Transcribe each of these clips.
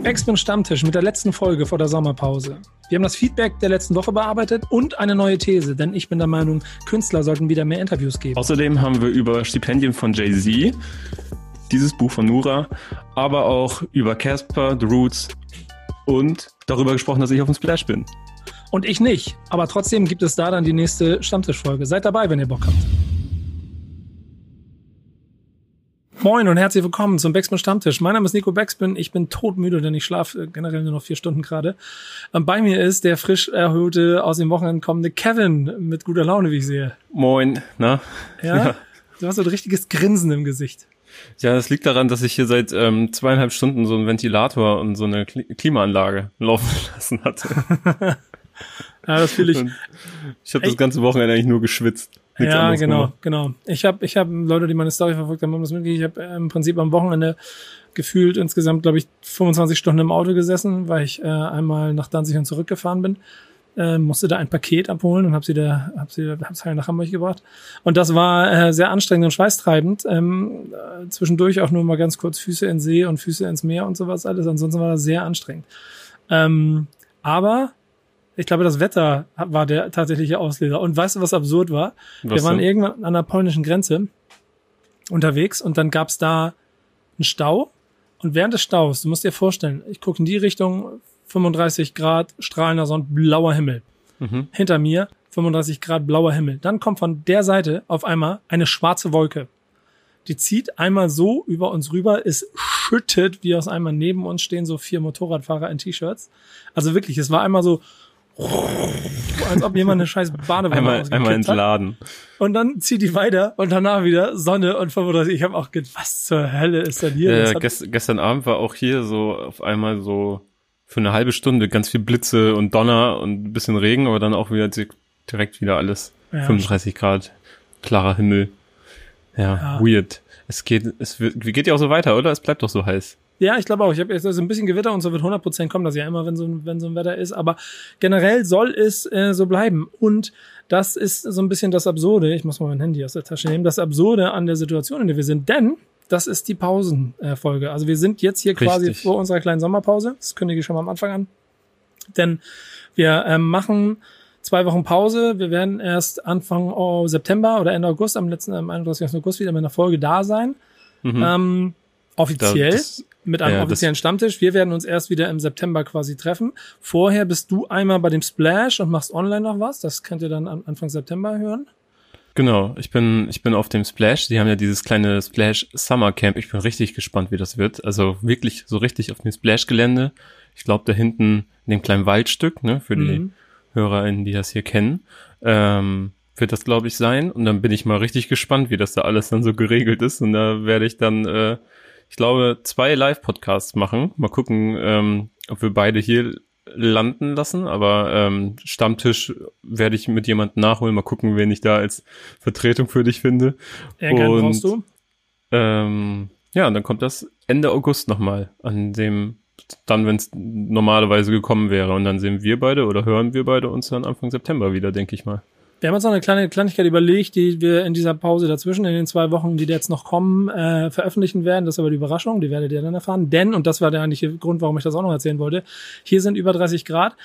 Backspin Stammtisch mit der letzten Folge vor der Sommerpause. Wir haben das Feedback der letzten Woche bearbeitet und eine neue These, denn ich bin der Meinung, Künstler sollten wieder mehr Interviews geben. Außerdem haben wir über Stipendien von Jay-Z, dieses Buch von Nura, aber auch über Casper, The Roots und darüber gesprochen, dass ich auf dem Splash bin. Und ich nicht, aber trotzdem gibt es da dann die nächste Stammtischfolge. Seid dabei, wenn ihr Bock habt. Moin und herzlich willkommen zum Backspin Stammtisch. Mein Name ist Nico Backspin. Ich bin todmüde, denn ich schlafe generell nur noch vier Stunden gerade. Bei mir ist der frisch erhöhte, aus dem Wochenende kommende Kevin mit guter Laune, wie ich sehe. Moin, na? Ja? ja. Du hast so ein richtiges Grinsen im Gesicht. Ja, das liegt daran, dass ich hier seit ähm, zweieinhalb Stunden so einen Ventilator und so eine Klimaanlage laufen lassen hatte. ja, das fühle ich. Und ich habe das ganze Wochenende eigentlich nur geschwitzt. Nichts ja, genau, gemacht. genau. Ich habe ich hab, Leute, die meine Story verfolgt haben, haben das mitgekriegt. Ich habe äh, im Prinzip am Wochenende gefühlt insgesamt, glaube ich, 25 Stunden im Auto gesessen, weil ich äh, einmal nach Danzig und zurückgefahren bin. Äh, musste da ein Paket abholen und habe sie da, hab sie, hab's halt nach Hamburg gebracht. Und das war äh, sehr anstrengend und schweißtreibend. Ähm, äh, zwischendurch auch nur mal ganz kurz Füße in See und Füße ins Meer und sowas alles. Ansonsten war das sehr anstrengend. Ähm, aber ich glaube, das Wetter war der tatsächliche Auslöser. Und weißt du, was absurd war? Was Wir waren denn? irgendwann an der polnischen Grenze unterwegs und dann gab's da einen Stau. Und während des Staus, du musst dir vorstellen, ich gucke in die Richtung, 35 Grad, strahlender Sonne, blauer Himmel. Mhm. Hinter mir 35 Grad, blauer Himmel. Dann kommt von der Seite auf einmal eine schwarze Wolke. Die zieht einmal so über uns rüber, ist schüttet, wie aus einmal neben uns stehen so vier Motorradfahrer in T-Shirts. Also wirklich, es war einmal so als ob jemand eine scheiß Badewanne einmal, einmal entladen. Hat. Und dann zieht die weiter und danach wieder Sonne und 35. Ich habe auch gedacht, was zur Hölle ist denn hier? Äh, gest, gestern Abend war auch hier so auf einmal so für eine halbe Stunde ganz viel Blitze und Donner und ein bisschen Regen, aber dann auch wieder direkt wieder alles. Ja. 35 Grad, klarer Himmel. Ja, ja, weird. Es geht, es geht ja auch so weiter, oder? Es bleibt doch so heiß. Ja, ich glaube auch. Ich habe jetzt also ein bisschen Gewitter und so wird 100% kommen, das ja immer, wenn so, wenn so ein Wetter ist. Aber generell soll es äh, so bleiben. Und das ist so ein bisschen das Absurde. Ich muss mal mein Handy aus der Tasche nehmen. Das Absurde an der Situation, in der wir sind. Denn das ist die Pausenfolge. also wir sind jetzt hier Richtig. quasi vor unserer kleinen Sommerpause. Das kündige ich schon mal am Anfang an. Denn wir ähm, machen zwei Wochen Pause. Wir werden erst Anfang oh, September oder Ende August, am letzten, am 31. August wieder mit einer Folge da sein. Mhm. Ähm, offiziell. Das, mit einem ja, offiziellen Stammtisch. Wir werden uns erst wieder im September quasi treffen. Vorher bist du einmal bei dem Splash und machst online noch was. Das könnt ihr dann Anfang September hören. Genau, ich bin, ich bin auf dem Splash. Die haben ja dieses kleine Splash Summer Camp. Ich bin richtig gespannt, wie das wird. Also wirklich so richtig auf dem Splash-Gelände. Ich glaube, da hinten in dem kleinen Waldstück, ne, für die mhm. HörerInnen, die das hier kennen, ähm, wird das, glaube ich, sein. Und dann bin ich mal richtig gespannt, wie das da alles dann so geregelt ist. Und da werde ich dann äh, ich glaube, zwei Live-Podcasts machen. Mal gucken, ähm, ob wir beide hier landen lassen, aber ähm, Stammtisch werde ich mit jemandem nachholen. Mal gucken, wen ich da als Vertretung für dich finde. Irgendwann und, brauchst du? Ähm, ja, und dann kommt das Ende August nochmal, an dem dann, wenn es normalerweise gekommen wäre. Und dann sehen wir beide oder hören wir beide uns dann Anfang September wieder, denke ich mal. Wir haben uns noch eine kleine Kleinigkeit überlegt, die wir in dieser Pause dazwischen, in den zwei Wochen, die jetzt noch kommen, äh, veröffentlichen werden. Das ist aber die Überraschung, die werdet ihr dann erfahren. Denn, und das war der eigentliche Grund, warum ich das auch noch erzählen wollte, hier sind über 30 Grad.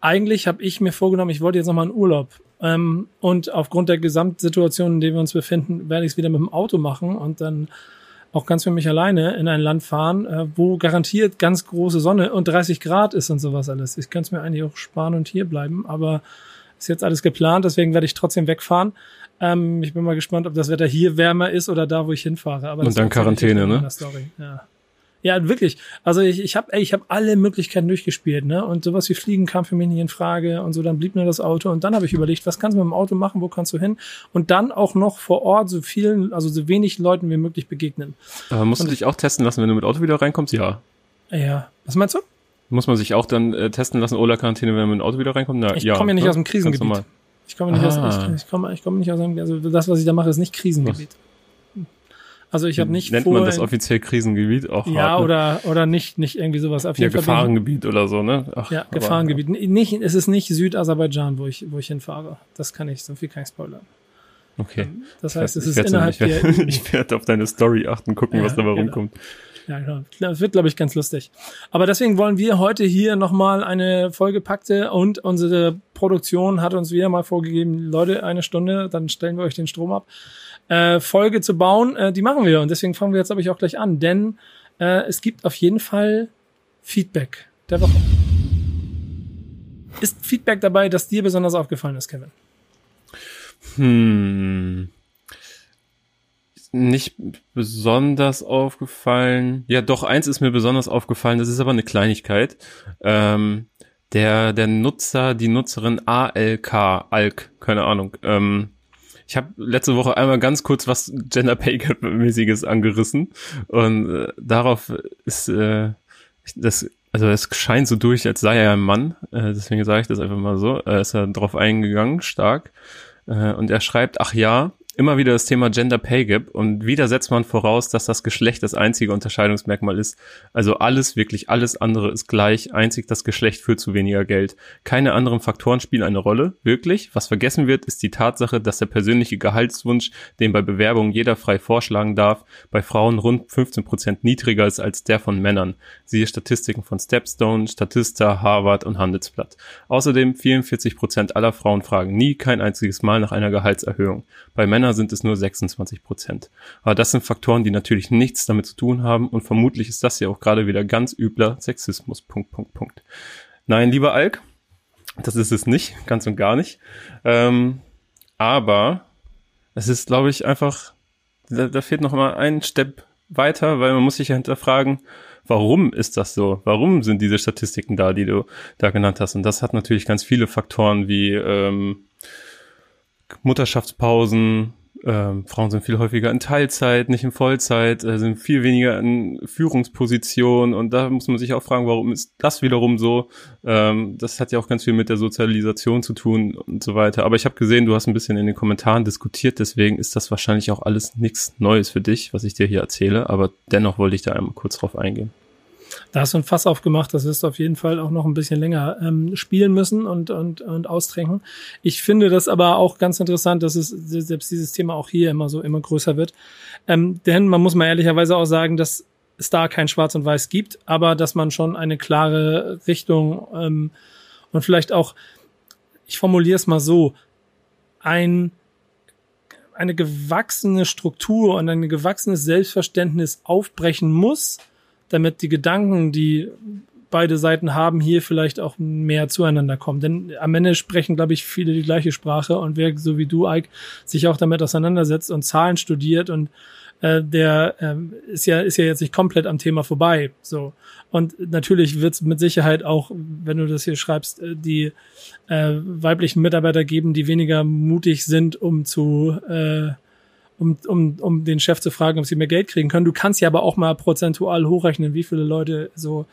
Eigentlich habe ich mir vorgenommen, ich wollte jetzt noch mal einen Urlaub. Ähm, und aufgrund der Gesamtsituation, in der wir uns befinden, werde ich es wieder mit dem Auto machen und dann auch ganz für mich alleine in ein Land fahren, äh, wo garantiert ganz große Sonne und 30 Grad ist und sowas alles. Ich könnte es mir eigentlich auch sparen und hier bleiben, aber ist jetzt alles geplant, deswegen werde ich trotzdem wegfahren. Ähm, ich bin mal gespannt, ob das Wetter hier wärmer ist oder da, wo ich hinfahre. Aber Und dann Quarantäne, ne? Ja. Ja, wirklich. Also ich, ich habe ich hab alle Möglichkeiten durchgespielt, ne? Und sowas wie Fliegen kam für mich nicht in Frage und so, dann blieb nur das Auto und dann habe ich überlegt, was kannst du mit dem Auto machen, wo kannst du hin? Und dann auch noch vor Ort so vielen, also so wenig Leuten wie möglich begegnen. Aber musst und du dich auch testen lassen, wenn du mit Auto wieder reinkommst? Ja. Ja. Was meinst du? Muss man sich auch dann äh, testen lassen, Ola-Quarantäne, wenn man mit dem Auto wieder reinkommt? Na, ich ja, komme ja nicht ne? aus dem Krisengebiet. Ich komme nicht ah. aus, ich, ich komme, ich komme nicht aus einem, also das, was ich da mache, ist nicht Krisengebiet. Also ich habe nicht Nennt vor, man das offiziell Krisengebiet auch? Ja, hart, ne? oder, oder nicht, nicht irgendwie sowas. Auf jeden ja, Fall Gefahrengebiet oder so, ne? Ach, ja, aber, Gefahrengebiet. Nicht, es ist nicht Südaserbaidschan, wo ich, wo ich hinfahre. Das kann ich, so viel kann ich spoilern. Okay. Das heißt, es ist werde innerhalb ich werd, der. ich werd auf deine Story achten, gucken, Ja, was dabei genau. rumkommt. Ja, genau. Das wird, glaube ich, ganz lustig. Aber deswegen wollen wir heute hier nochmal eine vollgepackte und unsere Produktion hat uns wieder mal vorgegeben, Leute, eine Stunde, dann stellen wir euch den Strom ab. Äh, Folge zu bauen, äh, die machen wir und deswegen fangen wir jetzt, glaube ich, auch gleich an, denn äh, es gibt auf jeden Fall Feedback der Woche. Ist Feedback dabei, das dir besonders aufgefallen ist, Kevin? Hm. Nicht besonders aufgefallen. Ja, doch, eins ist mir besonders aufgefallen, das ist aber eine Kleinigkeit. Ähm, der, der Nutzer, die Nutzerin ALK, ALK, keine Ahnung. Ähm, ich habe letzte Woche einmal ganz kurz was Gender Pay Gap mäßiges angerissen und äh, darauf ist äh, das also es scheint so durch, als sei er ein Mann, äh, deswegen sage ich das einfach mal so. Äh, ist er drauf eingegangen, stark. Äh, und er schreibt, ach ja, immer wieder das Thema Gender Pay Gap und wieder setzt man voraus, dass das Geschlecht das einzige Unterscheidungsmerkmal ist. Also alles, wirklich alles andere ist gleich, einzig das Geschlecht führt zu weniger Geld. Keine anderen Faktoren spielen eine Rolle, wirklich. Was vergessen wird, ist die Tatsache, dass der persönliche Gehaltswunsch, den bei Bewerbungen jeder frei vorschlagen darf, bei Frauen rund 15 Prozent niedriger ist als der von Männern. Siehe Statistiken von Stepstone, Statista, Harvard und Handelsblatt. Außerdem 44 Prozent aller Frauen fragen nie kein einziges Mal nach einer Gehaltserhöhung. Bei Männern sind es nur 26 Prozent. Aber das sind Faktoren, die natürlich nichts damit zu tun haben und vermutlich ist das ja auch gerade wieder ganz übler Sexismus. Punkt, Punkt, Punkt. Nein, lieber Alk, das ist es nicht, ganz und gar nicht. Ähm, aber es ist, glaube ich, einfach, da, da fehlt noch mal ein Step weiter, weil man muss sich ja hinterfragen, warum ist das so? Warum sind diese Statistiken da, die du da genannt hast? Und das hat natürlich ganz viele Faktoren wie ähm, Mutterschaftspausen, ähm, Frauen sind viel häufiger in Teilzeit, nicht in Vollzeit, äh, sind viel weniger in Führungspositionen und da muss man sich auch fragen, warum ist das wiederum so? Ähm, das hat ja auch ganz viel mit der Sozialisation zu tun und so weiter. Aber ich habe gesehen, du hast ein bisschen in den Kommentaren diskutiert, deswegen ist das wahrscheinlich auch alles nichts Neues für dich, was ich dir hier erzähle, aber dennoch wollte ich da einmal kurz drauf eingehen. Da hast du ein Fass aufgemacht, das wirst du auf jeden Fall auch noch ein bisschen länger ähm, spielen müssen und, und, und austränken. Ich finde das aber auch ganz interessant, dass es selbst dieses Thema auch hier immer so immer größer wird. Ähm, denn man muss mal ehrlicherweise auch sagen, dass es da kein Schwarz und Weiß gibt, aber dass man schon eine klare Richtung ähm, und vielleicht auch, ich formuliere es mal so, ein eine gewachsene Struktur und ein gewachsenes Selbstverständnis aufbrechen muss, damit die Gedanken, die beide Seiten haben, hier vielleicht auch mehr zueinander kommen. Denn am Ende sprechen, glaube ich, viele die gleiche Sprache und wer so wie du, Ike, sich auch damit auseinandersetzt und Zahlen studiert und äh, der ähm, ist ja ist ja jetzt nicht komplett am Thema vorbei. So und natürlich wird es mit Sicherheit auch, wenn du das hier schreibst, äh, die äh, weiblichen Mitarbeiter geben, die weniger mutig sind, um zu äh, um, um, um den Chef zu fragen, ob sie mehr Geld kriegen können. Du kannst ja aber auch mal prozentual hochrechnen, wie viele Leute so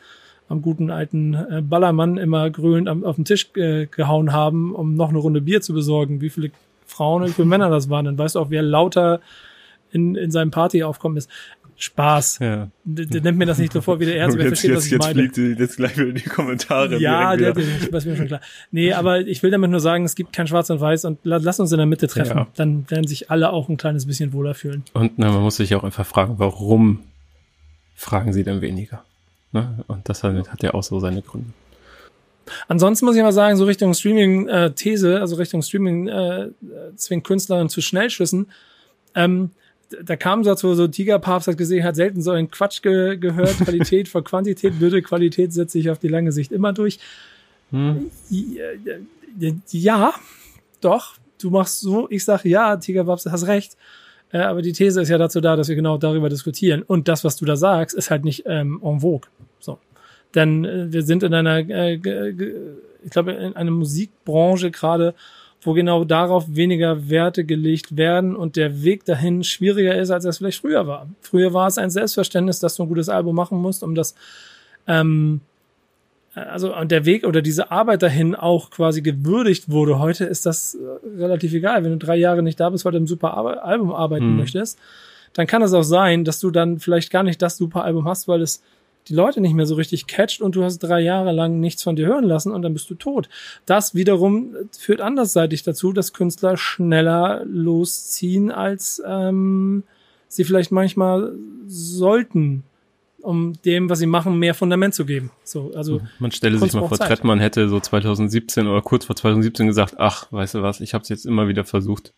am guten alten äh, Ballermann immer grölend auf den Tisch äh, gehauen haben, um noch eine Runde Bier zu besorgen. Wie viele Frauen und wie viele Männer das waren. Dann weißt du auch, wer lauter in, in seinem Partyaufkommen ist. Spaß. Ja. D d- Nimmt mir das nicht so vor, wie der Ernst, wer jetzt, versteht, was jetzt, ich jetzt meine. fliegt die- jetzt gleich wieder in die Kommentare. Ja, der, der, ist mir schon klar. Nee, aber ich will damit nur sagen, es gibt kein Schwarz und Weiß und la- lass uns in der Mitte treffen. Ja. Dann werden sich alle auch ein kleines bisschen wohler fühlen. Und na, man muss sich auch einfach fragen, warum fragen sie denn weniger? Ne? Und das hat, ja auch so seine Gründe. Ansonsten muss ich mal sagen, so Richtung Streaming-These, also Richtung Streaming äh, zwingt Künstlerinnen zu Schnellschüssen. Ähm, da kam so so, so Tigerpapst hat gesehen, hat selten so einen Quatsch ge gehört, Qualität vor Quantität, blöde Qualität setzt sich auf die lange Sicht immer durch. Hm? Ja, ja, doch, du machst so, ich sage ja, Tigerpapst, hast recht. Äh, aber die These ist ja dazu da, dass wir genau darüber diskutieren. Und das, was du da sagst, ist halt nicht ähm, en vogue. So. Denn äh, wir sind in einer, äh, ich glaube, in einer Musikbranche gerade, wo genau darauf weniger Werte gelegt werden und der Weg dahin schwieriger ist, als es vielleicht früher war. Früher war es ein Selbstverständnis, dass du ein gutes Album machen musst, um das ähm, also und der Weg oder diese Arbeit dahin auch quasi gewürdigt wurde. Heute ist das äh, relativ egal. Wenn du drei Jahre nicht da bist, weil du ein super Ar Album arbeiten Mhm. möchtest, dann kann es auch sein, dass du dann vielleicht gar nicht das super Album hast, weil es die Leute nicht mehr so richtig catcht und du hast drei Jahre lang nichts von dir hören lassen und dann bist du tot. Das wiederum führt andersseitig dazu, dass Künstler schneller losziehen, als ähm, sie vielleicht manchmal sollten, um dem, was sie machen, mehr Fundament zu geben. So, also man stelle sich mal vor, Zeit. Trettmann hätte so 2017 oder kurz vor 2017 gesagt, ach, weißt du was, ich habe es jetzt immer wieder versucht.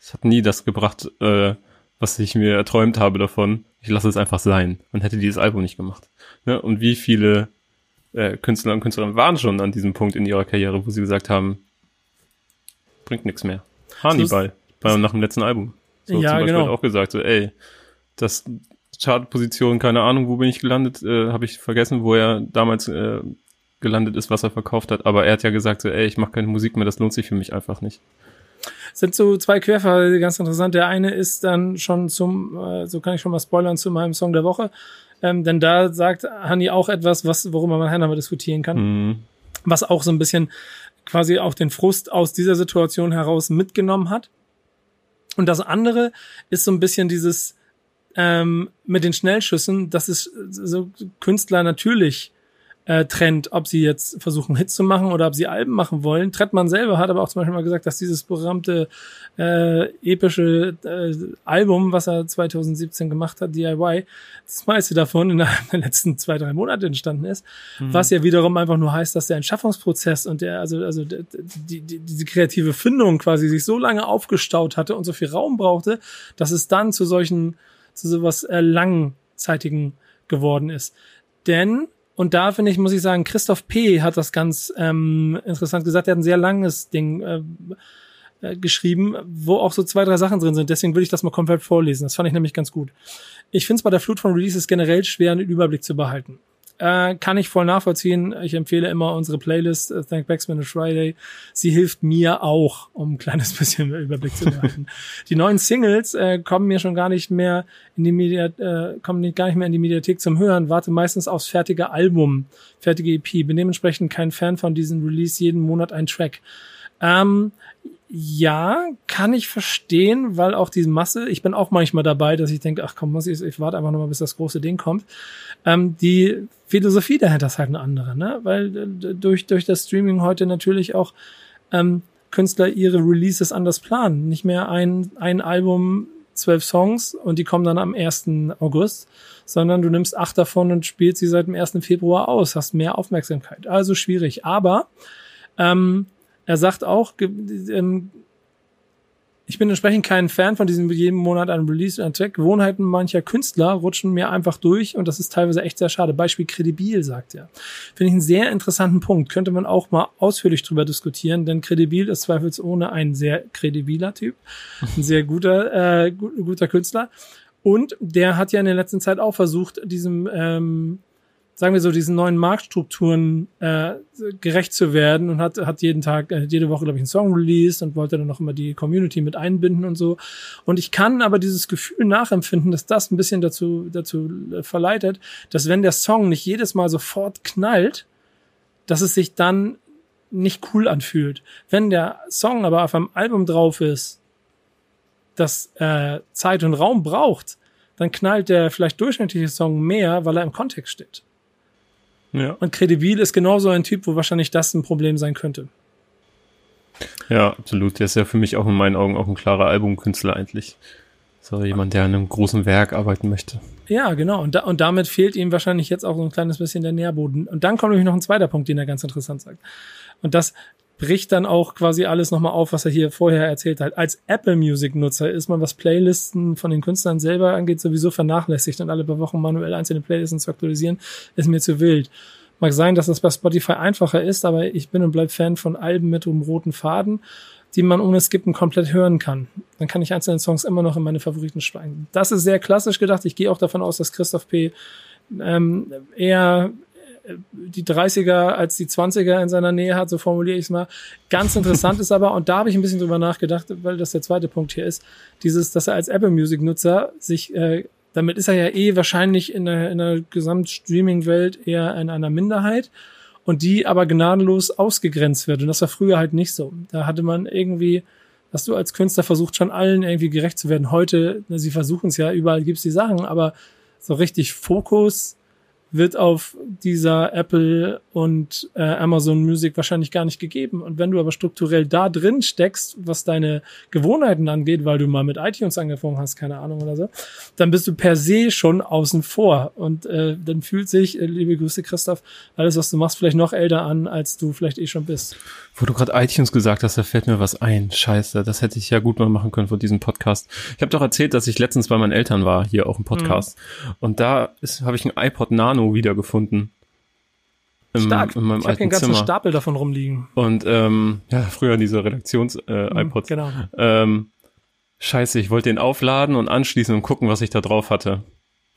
Es hat nie das gebracht, äh, was ich mir erträumt habe davon. Ich lasse es einfach sein und hätte dieses Album nicht gemacht. Ne? Und wie viele äh, Künstler und Künstlerinnen waren schon an diesem Punkt in ihrer Karriere, wo sie gesagt haben, bringt nichts mehr. Hannibal, bei, nach dem letzten Album. So ja, zum Beispiel genau. auch gesagt, so, ey, das Chartposition, keine Ahnung, wo bin ich gelandet, äh, habe ich vergessen, wo er damals äh, gelandet ist, was er verkauft hat. Aber er hat ja gesagt, so, ey, ich mache keine Musik mehr, das lohnt sich für mich einfach nicht sind so zwei Querfälle ganz interessant. Der eine ist dann schon zum, äh, so kann ich schon mal spoilern, zu meinem Song der Woche. Ähm, denn da sagt Hani auch etwas, was, worüber man nachher mal diskutieren kann. Mhm. Was auch so ein bisschen quasi auch den Frust aus dieser Situation heraus mitgenommen hat. Und das andere ist so ein bisschen dieses ähm, mit den Schnellschüssen, das ist so Künstler natürlich äh, Trend, ob sie jetzt versuchen, Hits zu machen oder ob sie Alben machen wollen. Trettmann selber hat aber auch zum Beispiel mal gesagt, dass dieses berühmte äh, epische äh, Album, was er 2017 gemacht hat, DIY, das meiste davon in den letzten zwei, drei Monaten entstanden ist, mhm. was ja wiederum einfach nur heißt, dass der Entschaffungsprozess und der, also, also die, die, diese kreative Findung quasi sich so lange aufgestaut hatte und so viel Raum brauchte, dass es dann zu solchen, zu sowas äh, langzeitigen geworden ist. Denn und da finde ich, muss ich sagen, Christoph P. hat das ganz ähm, interessant gesagt. Er hat ein sehr langes Ding äh, äh, geschrieben, wo auch so zwei, drei Sachen drin sind. Deswegen würde ich das mal komplett vorlesen. Das fand ich nämlich ganz gut. Ich finde es bei der Flut von Releases generell schwer, einen Überblick zu behalten. Äh, kann ich voll nachvollziehen. Ich empfehle immer unsere Playlist uh, Thank Backsman and Friday. Sie hilft mir auch, um ein kleines bisschen Überblick zu behalten. die neuen Singles äh, kommen mir schon gar nicht mehr in die Media, äh, kommen nicht, gar nicht mehr in die Mediathek zum Hören. Warte meistens aufs fertige Album, fertige EP. Bin dementsprechend kein Fan von diesem Release jeden Monat ein Track. Ähm, ja, kann ich verstehen, weil auch diese Masse, ich bin auch manchmal dabei, dass ich denke, ach komm, muss ich, ich warte einfach nochmal, bis das große Ding kommt. Ähm, die Philosophie dahinter ist halt eine andere, ne? Weil äh, durch, durch das Streaming heute natürlich auch ähm, Künstler ihre Releases anders planen. Nicht mehr ein, ein Album, zwölf Songs und die kommen dann am 1. August, sondern du nimmst acht davon und spielst sie seit dem 1. Februar aus, hast mehr Aufmerksamkeit. Also schwierig. Aber ähm, er sagt auch, ähm, ich bin entsprechend kein Fan von diesem jeden Monat ein Release und ein Track. Gewohnheiten mancher Künstler rutschen mir einfach durch und das ist teilweise echt sehr schade. Beispiel Credibil, sagt er. Finde ich einen sehr interessanten Punkt. Könnte man auch mal ausführlich drüber diskutieren, denn Credibil ist zweifelsohne ein sehr kredibiler Typ. Ein sehr guter, äh, guter Künstler. Und der hat ja in der letzten Zeit auch versucht, diesem ähm, sagen wir so, diesen neuen Marktstrukturen äh, gerecht zu werden und hat, hat jeden Tag, äh, jede Woche, glaube ich, einen Song released und wollte dann noch immer die Community mit einbinden und so. Und ich kann aber dieses Gefühl nachempfinden, dass das ein bisschen dazu, dazu äh, verleitet, dass wenn der Song nicht jedes Mal sofort knallt, dass es sich dann nicht cool anfühlt. Wenn der Song aber auf einem Album drauf ist, das äh, Zeit und Raum braucht, dann knallt der vielleicht durchschnittliche Song mehr, weil er im Kontext steht. Ja. Und Credibil ist genauso ein Typ, wo wahrscheinlich das ein Problem sein könnte. Ja, absolut. Der ist ja für mich auch in meinen Augen auch ein klarer Albumkünstler eigentlich. So jemand, der an einem großen Werk arbeiten möchte. Ja, genau. Und, da, und damit fehlt ihm wahrscheinlich jetzt auch so ein kleines bisschen der Nährboden. Und dann kommt nämlich noch ein zweiter Punkt, den er ganz interessant sagt. Und das bricht dann auch quasi alles nochmal auf, was er hier vorher erzählt hat. Als Apple Music Nutzer ist man, was Playlisten von den Künstlern selber angeht, sowieso vernachlässigt und alle paar Wochen manuell einzelne Playlisten zu aktualisieren, ist mir zu wild. Mag sein, dass das bei Spotify einfacher ist, aber ich bin und bleib Fan von Alben mit einem roten Faden, die man ohne Skippen komplett hören kann. Dann kann ich einzelne Songs immer noch in meine Favoriten schweigen. Das ist sehr klassisch gedacht. Ich gehe auch davon aus, dass Christoph P. Ähm, eher die 30er als die 20er in seiner Nähe hat, so formuliere ich es mal. Ganz interessant ist aber, und da habe ich ein bisschen drüber nachgedacht, weil das der zweite Punkt hier ist, dieses, dass er als Apple Music Nutzer sich, äh, damit ist er ja eh wahrscheinlich in der, in der Gesamtstreaming-Welt eher in einer Minderheit und die aber gnadenlos ausgegrenzt wird. Und das war früher halt nicht so. Da hatte man irgendwie, dass du als Künstler versucht schon allen irgendwie gerecht zu werden. Heute, sie versuchen es ja, überall gibt's die Sachen, aber so richtig Fokus wird auf dieser Apple und äh, Amazon Music wahrscheinlich gar nicht gegeben. Und wenn du aber strukturell da drin steckst, was deine Gewohnheiten angeht, weil du mal mit iTunes angefangen hast, keine Ahnung oder so, dann bist du per se schon außen vor. Und äh, dann fühlt sich, äh, liebe Grüße Christoph, alles, was du machst, vielleicht noch älter an, als du vielleicht eh schon bist. Wo du gerade iTunes gesagt hast, da fällt mir was ein. Scheiße, das hätte ich ja gut mal machen können von diesem Podcast. Ich habe doch erzählt, dass ich letztens bei meinen Eltern war, hier auch im Podcast. Mhm. Und da habe ich ein iPod Nano wiedergefunden. Im, Stark. In meinem ich habe einen ganzen Zimmer. Stapel davon rumliegen. Und ähm, ja, früher diese Redaktions-iPods. Äh, mhm, genau. Ähm, scheiße, ich wollte den aufladen und anschließen und gucken, was ich da drauf hatte.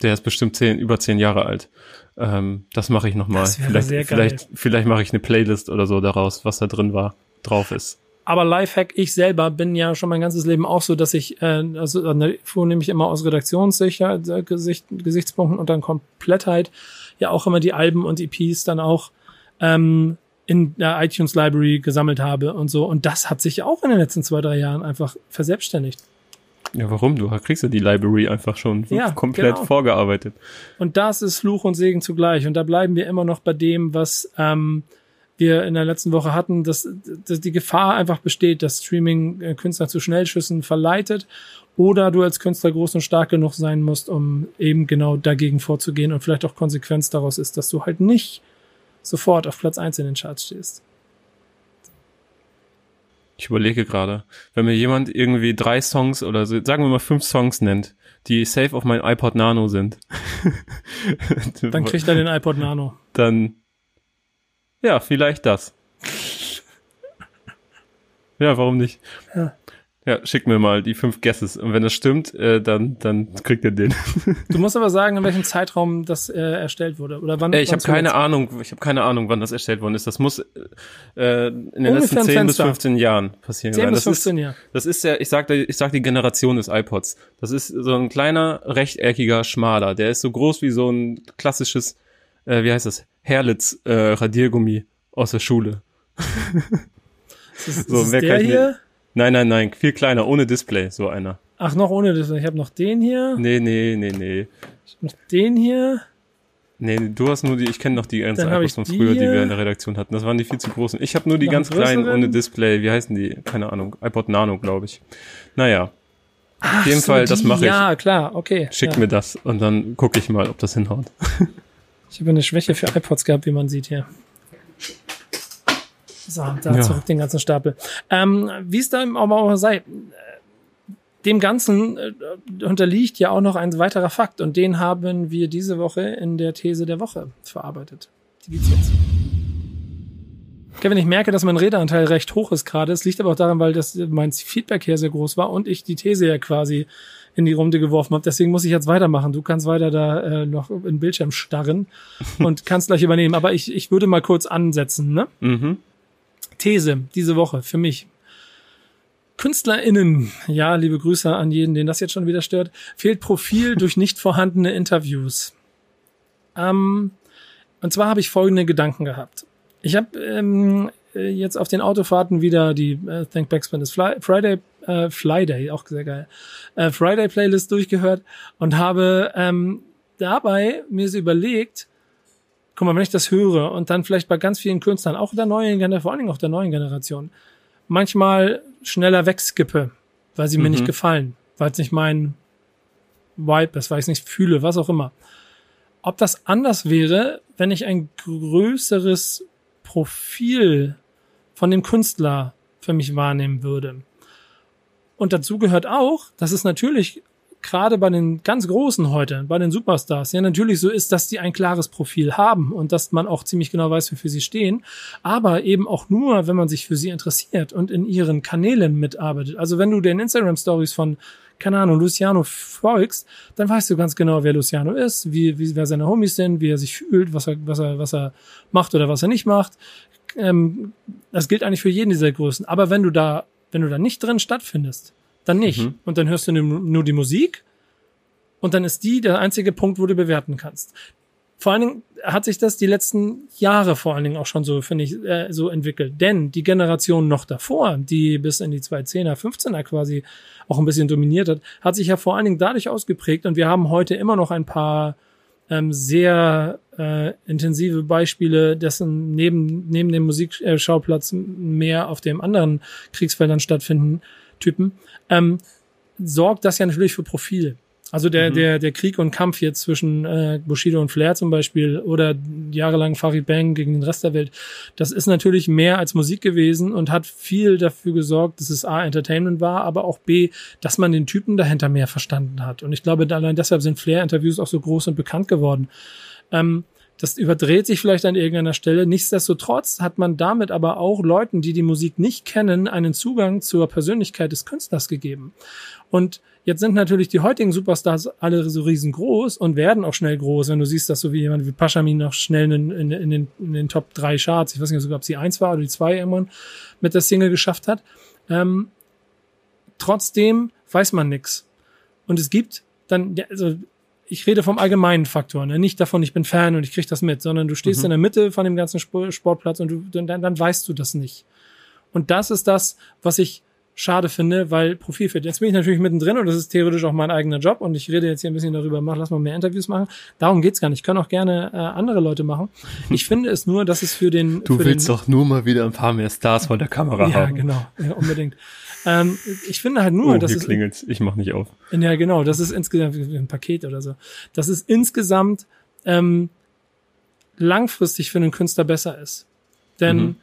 Der ist bestimmt zehn, über zehn Jahre alt. Ähm, das mache ich nochmal. Vielleicht, vielleicht, vielleicht mache ich eine Playlist oder so daraus, was da drin war, drauf ist. Aber Lifehack, ich selber bin ja schon mein ganzes Leben auch so, dass ich, äh, also äh, vornehmlich immer aus Redaktionssicher, äh, Gesicht, Gesichtspunkten und dann Komplettheit ja auch immer die Alben und EPs dann auch ähm, in der iTunes Library gesammelt habe und so. Und das hat sich auch in den letzten zwei, drei Jahren einfach verselbstständigt. Ja, warum? Du kriegst ja die Library einfach schon ja, komplett genau. vorgearbeitet. Und das ist Fluch und Segen zugleich. Und da bleiben wir immer noch bei dem, was ähm, wir in der letzten Woche hatten, dass, dass die Gefahr einfach besteht, dass Streaming äh, Künstler zu Schnellschüssen verleitet oder du als Künstler groß und stark genug sein musst, um eben genau dagegen vorzugehen und vielleicht auch Konsequenz daraus ist, dass du halt nicht sofort auf Platz eins in den Charts stehst. Ich überlege gerade, wenn mir jemand irgendwie drei Songs oder so, sagen wir mal fünf Songs nennt, die safe auf meinem iPod Nano sind. dann kriegt er den iPod Nano. Dann ja, vielleicht das. ja, warum nicht? Ja. Ja, schick mir mal die fünf Guesses. Und wenn das stimmt, äh, dann, dann kriegt ihr den. du musst aber sagen, in welchem Zeitraum das äh, erstellt wurde. Oder wann, äh, ich habe keine Ahnung, ich habe keine Ahnung, wann das erstellt worden ist. Das muss äh, in den Ungefähr letzten 10 bis 15 Jahren passieren. 10 bis 15 Jahre. Das ist ja, ich sag, ich sag die Generation des iPods. Das ist so ein kleiner, rechteckiger Schmaler. Der ist so groß wie so ein klassisches, äh, wie heißt das? Herlitz äh, Radiergummi aus der Schule. Ist, so, ist der hier? Nein, nein, nein, viel kleiner, ohne Display, so einer. Ach, noch ohne Display. Ich habe noch den hier. Nee, nee, nee, nee. Ich hab noch den hier. Nee, du hast nur die, ich kenne noch die ganzen iPods von früher, die wir in der Redaktion hatten. Das waren die viel zu großen. Ich habe nur die ganz kleinen ohne Display. Wie heißen die? Keine Ahnung. iPod Nano, glaube ich. Naja. Ach, Auf jeden so Fall, die, das mache ich. Ja, klar, okay. Schick ja. mir das und dann gucke ich mal, ob das hinhaut. Ich habe eine Schwäche für iPods gehabt, wie man sieht hier. So, da ja. zurück den ganzen Stapel. Ähm, wie es da auch sei, dem Ganzen äh, unterliegt ja auch noch ein weiterer Fakt und den haben wir diese Woche in der These der Woche verarbeitet. Die gibt's jetzt. Kevin, ich merke, dass mein Redeanteil recht hoch ist gerade. Es liegt aber auch daran, weil das mein Feedback hier sehr groß war und ich die These ja quasi in die Runde geworfen habe. Deswegen muss ich jetzt weitermachen. Du kannst weiter da äh, noch in den Bildschirm starren und kannst gleich übernehmen. Aber ich, ich würde mal kurz ansetzen. Ne? Mhm. These diese Woche für mich. KünstlerInnen, ja, liebe Grüße an jeden, den das jetzt schon wieder stört, fehlt Profil durch nicht vorhandene Interviews. Ähm, und zwar habe ich folgende Gedanken gehabt. Ich habe ähm, jetzt auf den Autofahrten wieder die äh, Thank Backspin is Friday äh, Friday, auch sehr geil, äh, Friday Playlist durchgehört und habe ähm, dabei mir so überlegt, guck mal, wenn ich das höre und dann vielleicht bei ganz vielen Künstlern, auch der neuen Generation, vor allen Dingen auch der neuen Generation, manchmal schneller wegskippe, weil sie mhm. mir nicht mhm. gefallen, weil es nicht mein Vibe ist, weil ich es nicht fühle, was auch immer. Ob das anders wäre, wenn ich ein größeres Profil von dem Künstler für mich wahrnehmen würde. Und dazu gehört auch, dass es natürlich gerade bei den ganz Großen heute, bei den Superstars, ja natürlich so ist, dass die ein klares Profil haben und dass man auch ziemlich genau weiß, wofür sie stehen, aber eben auch nur, wenn man sich für sie interessiert und in ihren Kanälen mitarbeitet. Also wenn du den Instagram Stories von keine Ahnung, Luciano folgst, dann weißt du ganz genau, wer Luciano ist, wie, wie wer seine Homies sind, wie er sich fühlt, was er, was er, was er macht oder was er nicht macht. Ähm, das gilt eigentlich für jeden dieser Größen. Aber wenn du da wenn du da nicht drin stattfindest, dann nicht. Mhm. Und dann hörst du nur die Musik und dann ist die der einzige Punkt, wo du bewerten kannst. Vor allen Dingen hat sich das die letzten Jahre vor allen Dingen auch schon so, finde ich, äh, so entwickelt. Denn die Generation noch davor, die bis in die 2010er, 15er quasi auch ein bisschen dominiert hat, hat sich ja vor allen Dingen dadurch ausgeprägt und wir haben heute immer noch ein paar ähm, sehr äh, intensive Beispiele, dessen neben, neben dem Musikschauplatz mehr auf dem anderen Kriegsfeldern stattfinden, Typen, ähm, sorgt das ja natürlich für Profil. Also der, mhm. der, der Krieg und Kampf jetzt zwischen äh, Bushido und Flair zum Beispiel oder jahrelang Farid Bang gegen den Rest der Welt, das ist natürlich mehr als Musik gewesen und hat viel dafür gesorgt, dass es A, Entertainment war, aber auch B, dass man den Typen dahinter mehr verstanden hat. Und ich glaube, allein deshalb sind Flair-Interviews auch so groß und bekannt geworden. Ähm, das überdreht sich vielleicht an irgendeiner Stelle. Nichtsdestotrotz hat man damit aber auch Leuten, die die Musik nicht kennen, einen Zugang zur Persönlichkeit des Künstlers gegeben. Und jetzt sind natürlich die heutigen Superstars alle so riesengroß und werden auch schnell groß. Wenn du siehst, dass so wie jemand wie Paschamin noch schnell in, in, in, den, in den Top 3 Charts, ich weiß nicht sogar, ob sie eins war oder die zwei irgendwann mit der Single geschafft hat. Ähm, trotzdem weiß man nix. Und es gibt dann, also ich rede vom allgemeinen Faktor, ne? nicht davon, ich bin Fan und ich krieg das mit, sondern du stehst mhm. in der Mitte von dem ganzen Sportplatz und du, dann, dann weißt du das nicht. Und das ist das, was ich schade finde, weil Profilfit. Jetzt bin ich natürlich mittendrin und das ist theoretisch auch mein eigener Job und ich rede jetzt hier ein bisschen darüber, mach, lass mal mehr Interviews machen. Darum geht's gar nicht. Ich kann auch gerne äh, andere Leute machen. Ich finde es nur, dass es für den. Du für willst den, doch nur mal wieder ein paar mehr Stars vor der Kamera ja, haben. Ja, genau, ja, unbedingt. ähm, ich finde halt nur, oh, dass hier es. klingelt's. Ich mach nicht auf. Ja, genau. Das ist insgesamt ein Paket oder so. Das ist insgesamt ähm, langfristig für einen Künstler besser ist. Denn mhm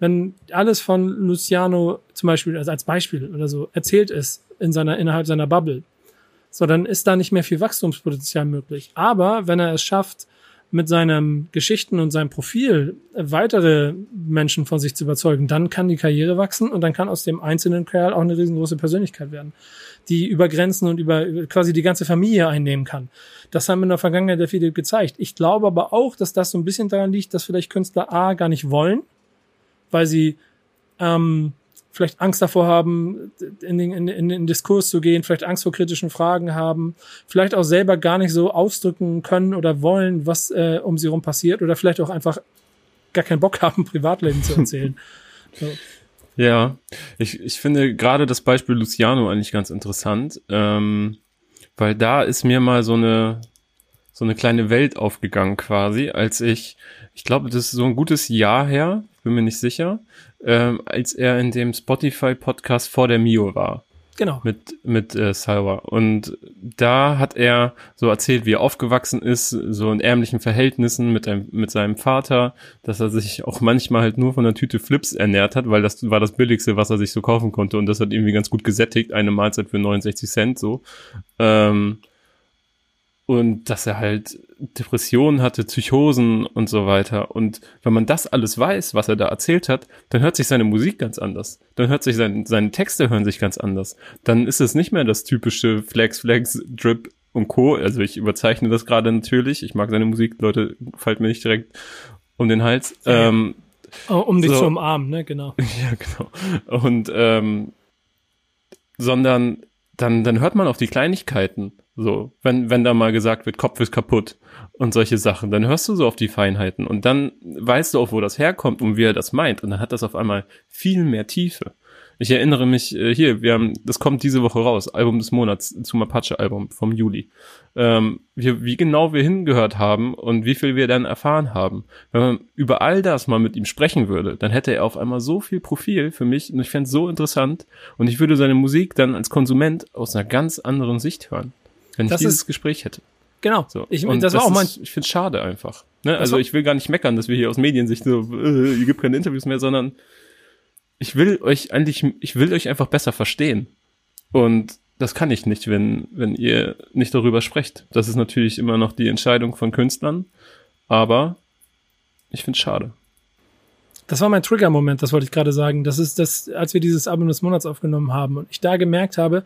wenn alles von Luciano zum Beispiel, also als Beispiel oder so, erzählt ist in seiner, innerhalb seiner Bubble, so, dann ist da nicht mehr viel Wachstumspotenzial möglich. Aber wenn er es schafft, mit seinen Geschichten und seinem Profil weitere Menschen von sich zu überzeugen, dann kann die Karriere wachsen und dann kann aus dem einzelnen Kerl auch eine riesengroße Persönlichkeit werden, die über Grenzen und über quasi die ganze Familie einnehmen kann. Das haben in der Vergangenheit der viele gezeigt. Ich glaube aber auch, dass das so ein bisschen daran liegt, dass vielleicht Künstler A gar nicht wollen, weil sie ähm, vielleicht Angst davor haben, in den, in, in den Diskurs zu gehen, vielleicht Angst vor kritischen Fragen haben, vielleicht auch selber gar nicht so ausdrücken können oder wollen, was äh, um sie rum passiert oder vielleicht auch einfach gar keinen Bock haben, Privatleben zu erzählen. so. Ja, ich, ich finde gerade das Beispiel Luciano eigentlich ganz interessant, ähm, weil da ist mir mal so eine so eine kleine Welt aufgegangen quasi, als ich, ich glaube, das ist so ein gutes Jahr her, bin mir nicht sicher, ähm, als er in dem Spotify-Podcast vor der Mio war. Genau. Mit, mit äh, Salwa. Und da hat er so erzählt, wie er aufgewachsen ist, so in ärmlichen Verhältnissen mit, einem, mit seinem Vater, dass er sich auch manchmal halt nur von einer Tüte Flips ernährt hat, weil das war das Billigste, was er sich so kaufen konnte. Und das hat irgendwie ganz gut gesättigt, eine Mahlzeit für 69 Cent so. Ähm, und dass er halt Depressionen hatte, Psychosen und so weiter. Und wenn man das alles weiß, was er da erzählt hat, dann hört sich seine Musik ganz anders. Dann hört sich sein, seine Texte hören sich ganz anders. Dann ist es nicht mehr das typische Flex, Flex, Drip und Co. Also ich überzeichne das gerade natürlich. Ich mag seine Musik, Leute, fällt mir nicht direkt um den Hals. Ja. Ähm, oh, um dich so, zu umarmen, ne, genau. Ja, genau. Und ähm, sondern dann, dann hört man auf die Kleinigkeiten. So, wenn, wenn da mal gesagt wird, Kopf ist kaputt und solche Sachen, dann hörst du so auf die Feinheiten und dann weißt du auch, wo das herkommt und wie er das meint und dann hat das auf einmal viel mehr Tiefe. Ich erinnere mich äh, hier, wir haben, das kommt diese Woche raus, Album des Monats zum Apache-Album vom Juli. Ähm, wie, wie genau wir hingehört haben und wie viel wir dann erfahren haben. Wenn man über all das mal mit ihm sprechen würde, dann hätte er auf einmal so viel Profil für mich und ich fände es so interessant und ich würde seine Musik dann als Konsument aus einer ganz anderen Sicht hören wenn ich das dieses ist, Gespräch hätte. Genau. So. Ich, das, das war auch mein. ich finde es schade einfach. Ne? Also ich will gar nicht meckern, dass wir hier aus Mediensicht so, äh, ihr gibt keine Interviews mehr, sondern ich will euch eigentlich, ich will euch einfach besser verstehen. Und das kann ich nicht, wenn, wenn ihr nicht darüber sprecht. Das ist natürlich immer noch die Entscheidung von Künstlern, aber ich finde es schade. Das war mein Trigger-Moment, das wollte ich gerade sagen. Das ist das, als wir dieses Album des Monats aufgenommen haben und ich da gemerkt habe,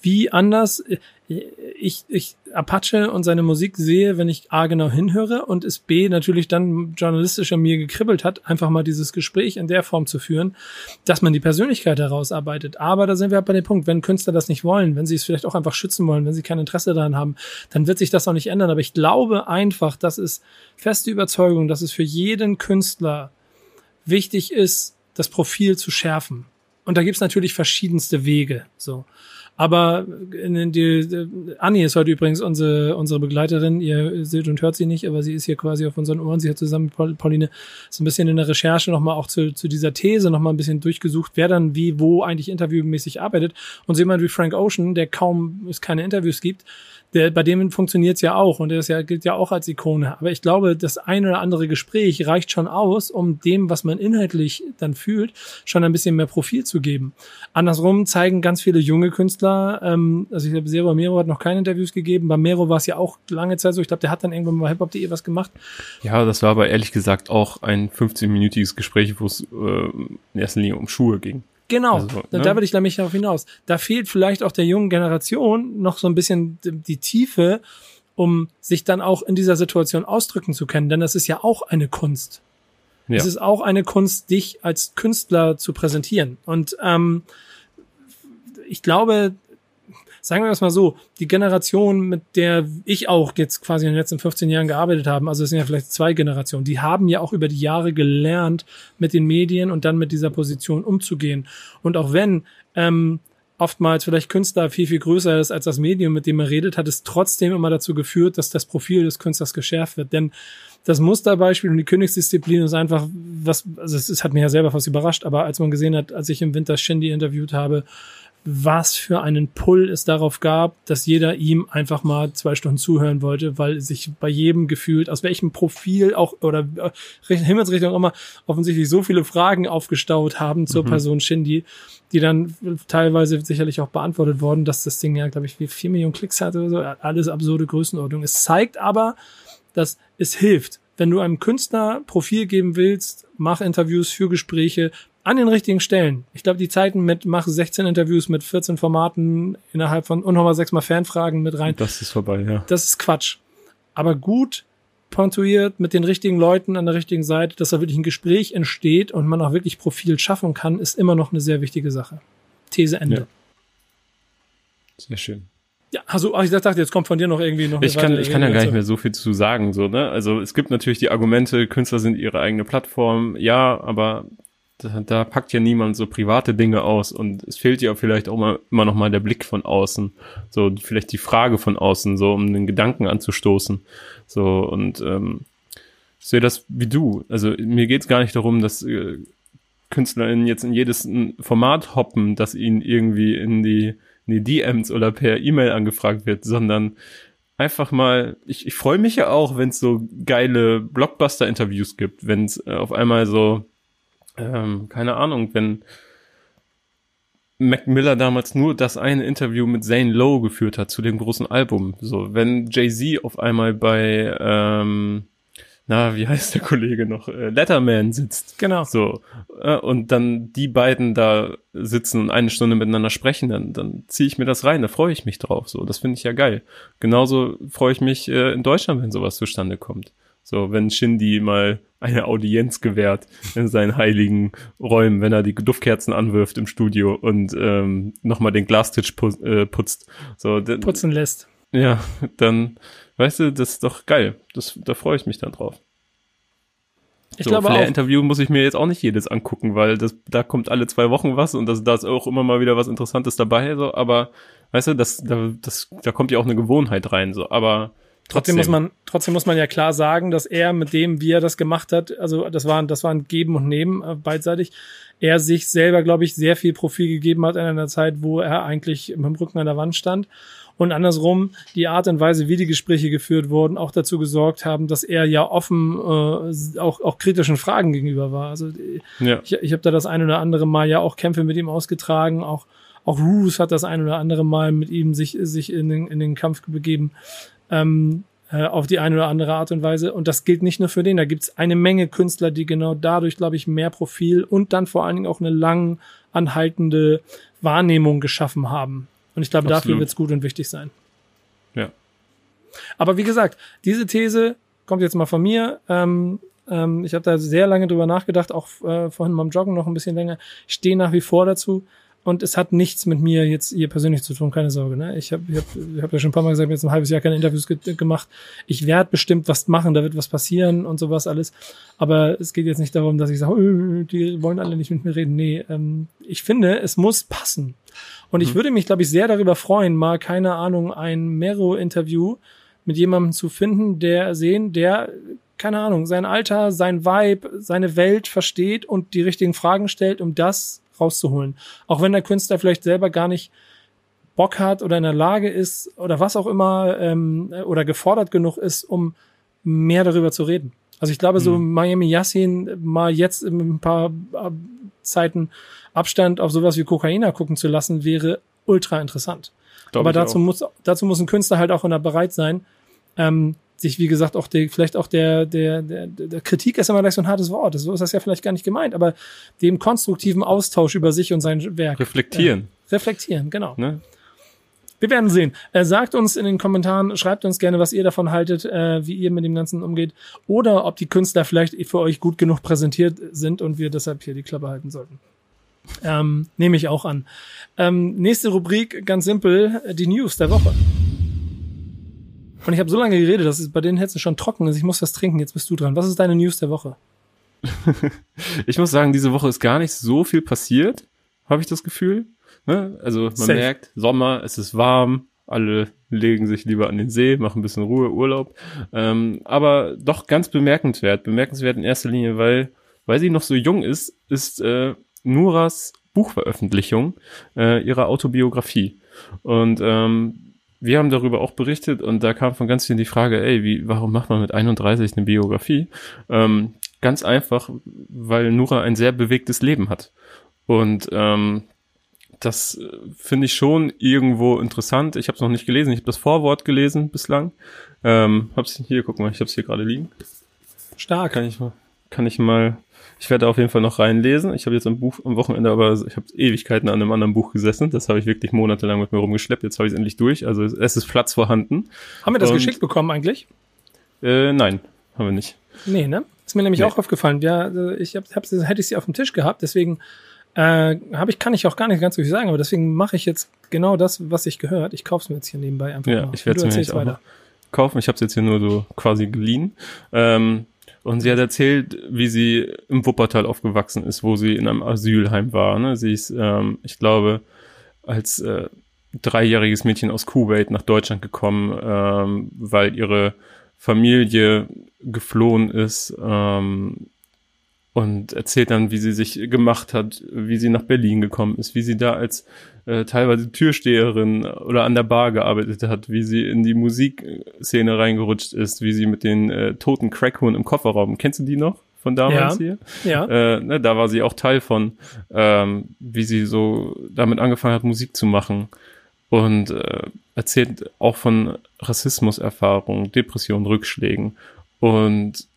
wie anders ich, ich Apache und seine Musik sehe, wenn ich A genau hinhöre und es B natürlich dann journalistisch an mir gekribbelt hat, einfach mal dieses Gespräch in der Form zu führen, dass man die Persönlichkeit herausarbeitet. Aber da sind wir bei dem Punkt, wenn Künstler das nicht wollen, wenn sie es vielleicht auch einfach schützen wollen, wenn sie kein Interesse daran haben, dann wird sich das auch nicht ändern. Aber ich glaube einfach, das ist feste Überzeugung, dass es für jeden Künstler wichtig ist, das Profil zu schärfen. Und da gibt's natürlich verschiedenste Wege. So. Aber in die, die, Anni ist heute übrigens unsere, unsere Begleiterin. Ihr seht und hört sie nicht, aber sie ist hier quasi auf unseren Ohren. Sie hat zusammen mit Pauline so ein bisschen in der Recherche nochmal auch zu, zu dieser These nochmal ein bisschen durchgesucht, wer dann wie, wo eigentlich interviewmäßig arbeitet. Und so jemand wie Frank Ocean, der kaum es keine Interviews gibt, der, bei dem funktioniert's ja auch und der ist ja, gilt ja auch als Ikone. Aber ich glaube, das ein oder andere Gespräch reicht schon aus, um dem, was man inhaltlich dann fühlt, schon ein bisschen mehr Profil zu geben. Andersrum zeigen ganz viele junge Künstler, ähm, also ich glaube, Zero Mero hat noch keine Interviews gegeben, bei Mero war es ja auch lange Zeit so, ich glaube, der hat dann irgendwann mal hiphop.de was gemacht. Ja, das war aber ehrlich gesagt auch ein 15-minütiges Gespräch, wo es äh, in erster Linie um Schuhe ging. Genau, also, ne? da will ich nämlich darauf hinaus. Da fehlt vielleicht auch der jungen Generation noch so ein bisschen die Tiefe, um sich dann auch in dieser Situation ausdrücken zu können, denn das ist ja auch eine Kunst. Ja. Es ist auch eine Kunst, dich als Künstler zu präsentieren. Und ähm, ich glaube, sagen wir es mal so, die Generation, mit der ich auch jetzt quasi in den letzten 15 Jahren gearbeitet habe, also es sind ja vielleicht zwei Generationen, die haben ja auch über die Jahre gelernt, mit den Medien und dann mit dieser Position umzugehen. Und auch wenn ähm, oftmals vielleicht Künstler viel, viel größer ist als das Medium, mit dem er redet, hat es trotzdem immer dazu geführt, dass das Profil des Künstlers geschärft wird. Denn das Musterbeispiel und die Königsdisziplin ist einfach was, also es, es hat mich ja selber fast überrascht, aber als man gesehen hat, als ich im Winter Shindy interviewt habe, was für einen Pull es darauf gab, dass jeder ihm einfach mal zwei Stunden zuhören wollte, weil sich bei jedem gefühlt, aus welchem Profil auch oder äh, Himmelsrichtung immer offensichtlich so viele Fragen aufgestaut haben zur mhm. Person Shindy, die dann teilweise sicherlich auch beantwortet wurden, dass das Ding ja, glaube ich, wie vier Millionen Klicks hatte oder so, alles absurde Größenordnung. Es zeigt aber, dass es hilft. Wenn du einem Künstler Profil geben willst, mach Interviews für Gespräche, an den richtigen Stellen. Ich glaube, die Zeiten mit mach 16 Interviews mit 14 Formaten innerhalb von und nochmal sechsmal Fanfragen mit rein. Das ist vorbei, ja. Das ist Quatsch. Aber gut pontuiert mit den richtigen Leuten an der richtigen Seite, dass da wirklich ein Gespräch entsteht und man auch wirklich Profil schaffen kann, ist immer noch eine sehr wichtige Sache. These Ende. Ja. Sehr schön. Ja, also ich dachte, jetzt kommt von dir noch irgendwie noch. Ich kann, ich kann ja gar nicht mehr so viel zu sagen, so ne. Also es gibt natürlich die Argumente, Künstler sind ihre eigene Plattform, ja, aber da, da packt ja niemand so private Dinge aus und es fehlt ja vielleicht auch mal, immer noch mal der Blick von außen, so vielleicht die Frage von außen, so um den Gedanken anzustoßen, so und ähm, ich sehe das wie du. Also mir geht es gar nicht darum, dass äh, KünstlerInnen jetzt in jedes Format hoppen, dass ihnen irgendwie in die, in die DMs oder per E-Mail angefragt wird, sondern einfach mal, ich, ich freue mich ja auch, wenn es so geile Blockbuster-Interviews gibt, wenn es äh, auf einmal so ähm, keine Ahnung, wenn Mac Miller damals nur das eine Interview mit Zane Lowe geführt hat zu dem großen Album. So, wenn Jay-Z auf einmal bei, ähm, na, wie heißt der Kollege noch, äh, Letterman sitzt. Genau. So, äh, und dann die beiden da sitzen und eine Stunde miteinander sprechen, dann, dann ziehe ich mir das rein, da freue ich mich drauf. So, das finde ich ja geil. Genauso freue ich mich äh, in Deutschland, wenn sowas zustande kommt. So, wenn Shindy mal eine Audienz gewährt in seinen heiligen Räumen, wenn er die Duftkerzen anwirft im Studio und ähm, nochmal den Glastisch pu äh, putzt. So, Putzen lässt. Ja, dann, weißt du, das ist doch geil. Das, da freue ich mich dann drauf. Ich so, glaube Flair-Interview muss ich mir jetzt auch nicht jedes angucken, weil das, da kommt alle zwei Wochen was und das, da ist auch immer mal wieder was Interessantes dabei, so, aber, weißt du, das, da, das, da kommt ja auch eine Gewohnheit rein, so, aber Trotzdem, trotzdem muss man, trotzdem muss man ja klar sagen, dass er mit dem, wie er das gemacht hat, also das war, das war ein Geben und Nehmen äh, beidseitig, er sich selber, glaube ich, sehr viel Profil gegeben hat in einer Zeit, wo er eigentlich mit dem Rücken an der Wand stand. Und andersrum, die Art und Weise, wie die Gespräche geführt wurden, auch dazu gesorgt haben, dass er ja offen äh, auch, auch kritischen Fragen gegenüber war. Also ja. ich, ich habe da das ein oder andere Mal ja auch Kämpfe mit ihm ausgetragen, auch auch Roos hat das ein oder andere Mal mit ihm sich, sich in, den, in den Kampf begeben ähm, äh, auf die eine oder andere Art und Weise. Und das gilt nicht nur für den. Da gibt es eine Menge Künstler, die genau dadurch, glaube ich, mehr Profil und dann vor allen Dingen auch eine lang anhaltende Wahrnehmung geschaffen haben. Und ich glaube, Absolut. dafür wird es gut und wichtig sein. Ja. Aber wie gesagt, diese These kommt jetzt mal von mir. Ähm, ähm, ich habe da sehr lange drüber nachgedacht, auch äh, vorhin beim Joggen noch ein bisschen länger. Ich stehe nach wie vor dazu. Und es hat nichts mit mir jetzt hier persönlich zu tun, keine Sorge. Ne? Ich habe ich hab, ich hab ja schon ein paar Mal gesagt, ich habe jetzt ein halbes Jahr keine Interviews ge gemacht. Ich werde bestimmt was machen, da wird was passieren und sowas alles. Aber es geht jetzt nicht darum, dass ich sage, oh, die wollen alle nicht mit mir reden. Nee, ähm, ich finde, es muss passen. Und ich mhm. würde mich, glaube ich, sehr darüber freuen, mal, keine Ahnung, ein Mero-Interview mit jemandem zu finden, der sehen, der keine Ahnung, sein Alter, sein Vibe, seine Welt versteht und die richtigen Fragen stellt, um das rauszuholen. Auch wenn der Künstler vielleicht selber gar nicht Bock hat oder in der Lage ist oder was auch immer ähm, oder gefordert genug ist, um mehr darüber zu reden. Also ich glaube, so mhm. Miami Yassin mal jetzt in ein paar äh, Zeiten Abstand auf sowas wie Kokaina gucken zu lassen, wäre ultra interessant. Glaub Aber dazu auch. muss, dazu muss ein Künstler halt auch in der bereit sein, ähm, sich, wie gesagt, auch der, vielleicht auch der, der, der, der Kritik ist immer gleich so ein hartes Wort. So ist das ja vielleicht gar nicht gemeint, aber dem konstruktiven Austausch über sich und sein Werk. Reflektieren. Äh, reflektieren, genau. Ne? Wir werden sehen. Äh, sagt uns in den Kommentaren, schreibt uns gerne, was ihr davon haltet, äh, wie ihr mit dem Ganzen umgeht. Oder ob die Künstler vielleicht für euch gut genug präsentiert sind und wir deshalb hier die Klappe halten sollten. Ähm, nehme ich auch an. Ähm, nächste Rubrik, ganz simpel, die News der Woche. Und ich habe so lange geredet, dass es bei den Hetzen schon trocken ist. Ich muss was trinken. Jetzt bist du dran. Was ist deine News der Woche? ich muss sagen, diese Woche ist gar nicht so viel passiert, habe ich das Gefühl. Ne? Also man Safe. merkt, Sommer, es ist warm, alle legen sich lieber an den See, machen ein bisschen Ruhe, Urlaub. Ähm, aber doch ganz bemerkenswert. Bemerkenswert in erster Linie, weil, weil sie noch so jung ist, ist äh, Nuras Buchveröffentlichung äh, ihrer Autobiografie. Und ähm, wir haben darüber auch berichtet und da kam von ganz vielen die Frage, ey, wie, warum macht man mit 31 eine Biografie? Ähm, ganz einfach, weil Nura ein sehr bewegtes Leben hat. Und ähm, das äh, finde ich schon irgendwo interessant. Ich habe es noch nicht gelesen. Ich habe das Vorwort gelesen bislang. Ähm, hab's hier, guck mal, ich habe es hier gerade liegen. Stark. Kann ich mal, kann ich mal ich werde auf jeden Fall noch reinlesen. Ich habe jetzt am Buch am Wochenende, aber ich habe Ewigkeiten an einem anderen Buch gesessen. Das habe ich wirklich monatelang mit mir rumgeschleppt. Jetzt habe ich es endlich durch. Also es ist Platz vorhanden. Haben wir das Und, geschickt bekommen eigentlich? Äh, nein, haben wir nicht. Nee, ne? Ist mir nämlich nee. auch aufgefallen. Ja, also ich hab, hab, hätte ich sie auf dem Tisch gehabt, deswegen äh, habe ich, kann ich auch gar nicht ganz so viel sagen, aber deswegen mache ich jetzt genau das, was ich gehört. Ich kaufe es mir jetzt hier nebenbei einfach ja, mal. Ich werde es mir weiter. kaufen. Ich habe es jetzt hier nur so quasi geliehen. Ähm, und sie hat erzählt, wie sie im Wuppertal aufgewachsen ist, wo sie in einem Asylheim war. Ne? Sie ist, ähm, ich glaube, als äh, dreijähriges Mädchen aus Kuwait nach Deutschland gekommen, ähm, weil ihre Familie geflohen ist. Ähm, und erzählt dann, wie sie sich gemacht hat, wie sie nach Berlin gekommen ist, wie sie da als äh, teilweise Türsteherin oder an der Bar gearbeitet hat, wie sie in die Musikszene reingerutscht ist, wie sie mit den äh, toten Crackhuhn im Kofferraum, kennst du die noch? Von damals ja, hier. Ja. Äh, ne, da war sie auch Teil von, ähm, wie sie so damit angefangen hat, Musik zu machen. Und äh, erzählt auch von Rassismuserfahrungen, Depressionen, Rückschlägen. Und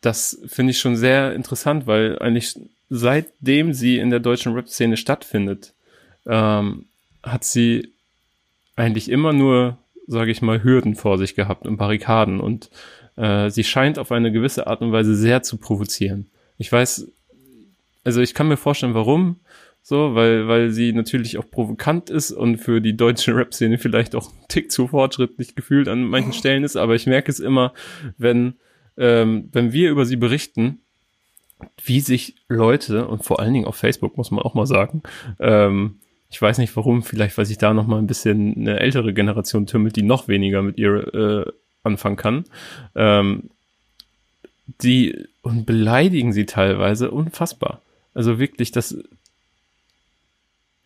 das finde ich schon sehr interessant, weil eigentlich seitdem sie in der deutschen Rap-Szene stattfindet, ähm, hat sie eigentlich immer nur, sage ich mal, Hürden vor sich gehabt und Barrikaden und äh, sie scheint auf eine gewisse Art und Weise sehr zu provozieren. Ich weiß, also ich kann mir vorstellen, warum, so, weil, weil sie natürlich auch provokant ist und für die deutsche Rap-Szene vielleicht auch ein Tick zu fortschrittlich gefühlt an manchen Stellen ist, aber ich merke es immer, wenn ähm, wenn wir über sie berichten, wie sich Leute und vor allen Dingen auf Facebook muss man auch mal sagen, ähm, ich weiß nicht warum, vielleicht weil sich da noch mal ein bisschen eine ältere Generation tümmelt, die noch weniger mit ihr äh, anfangen kann, ähm, die und beleidigen sie teilweise unfassbar. Also wirklich, das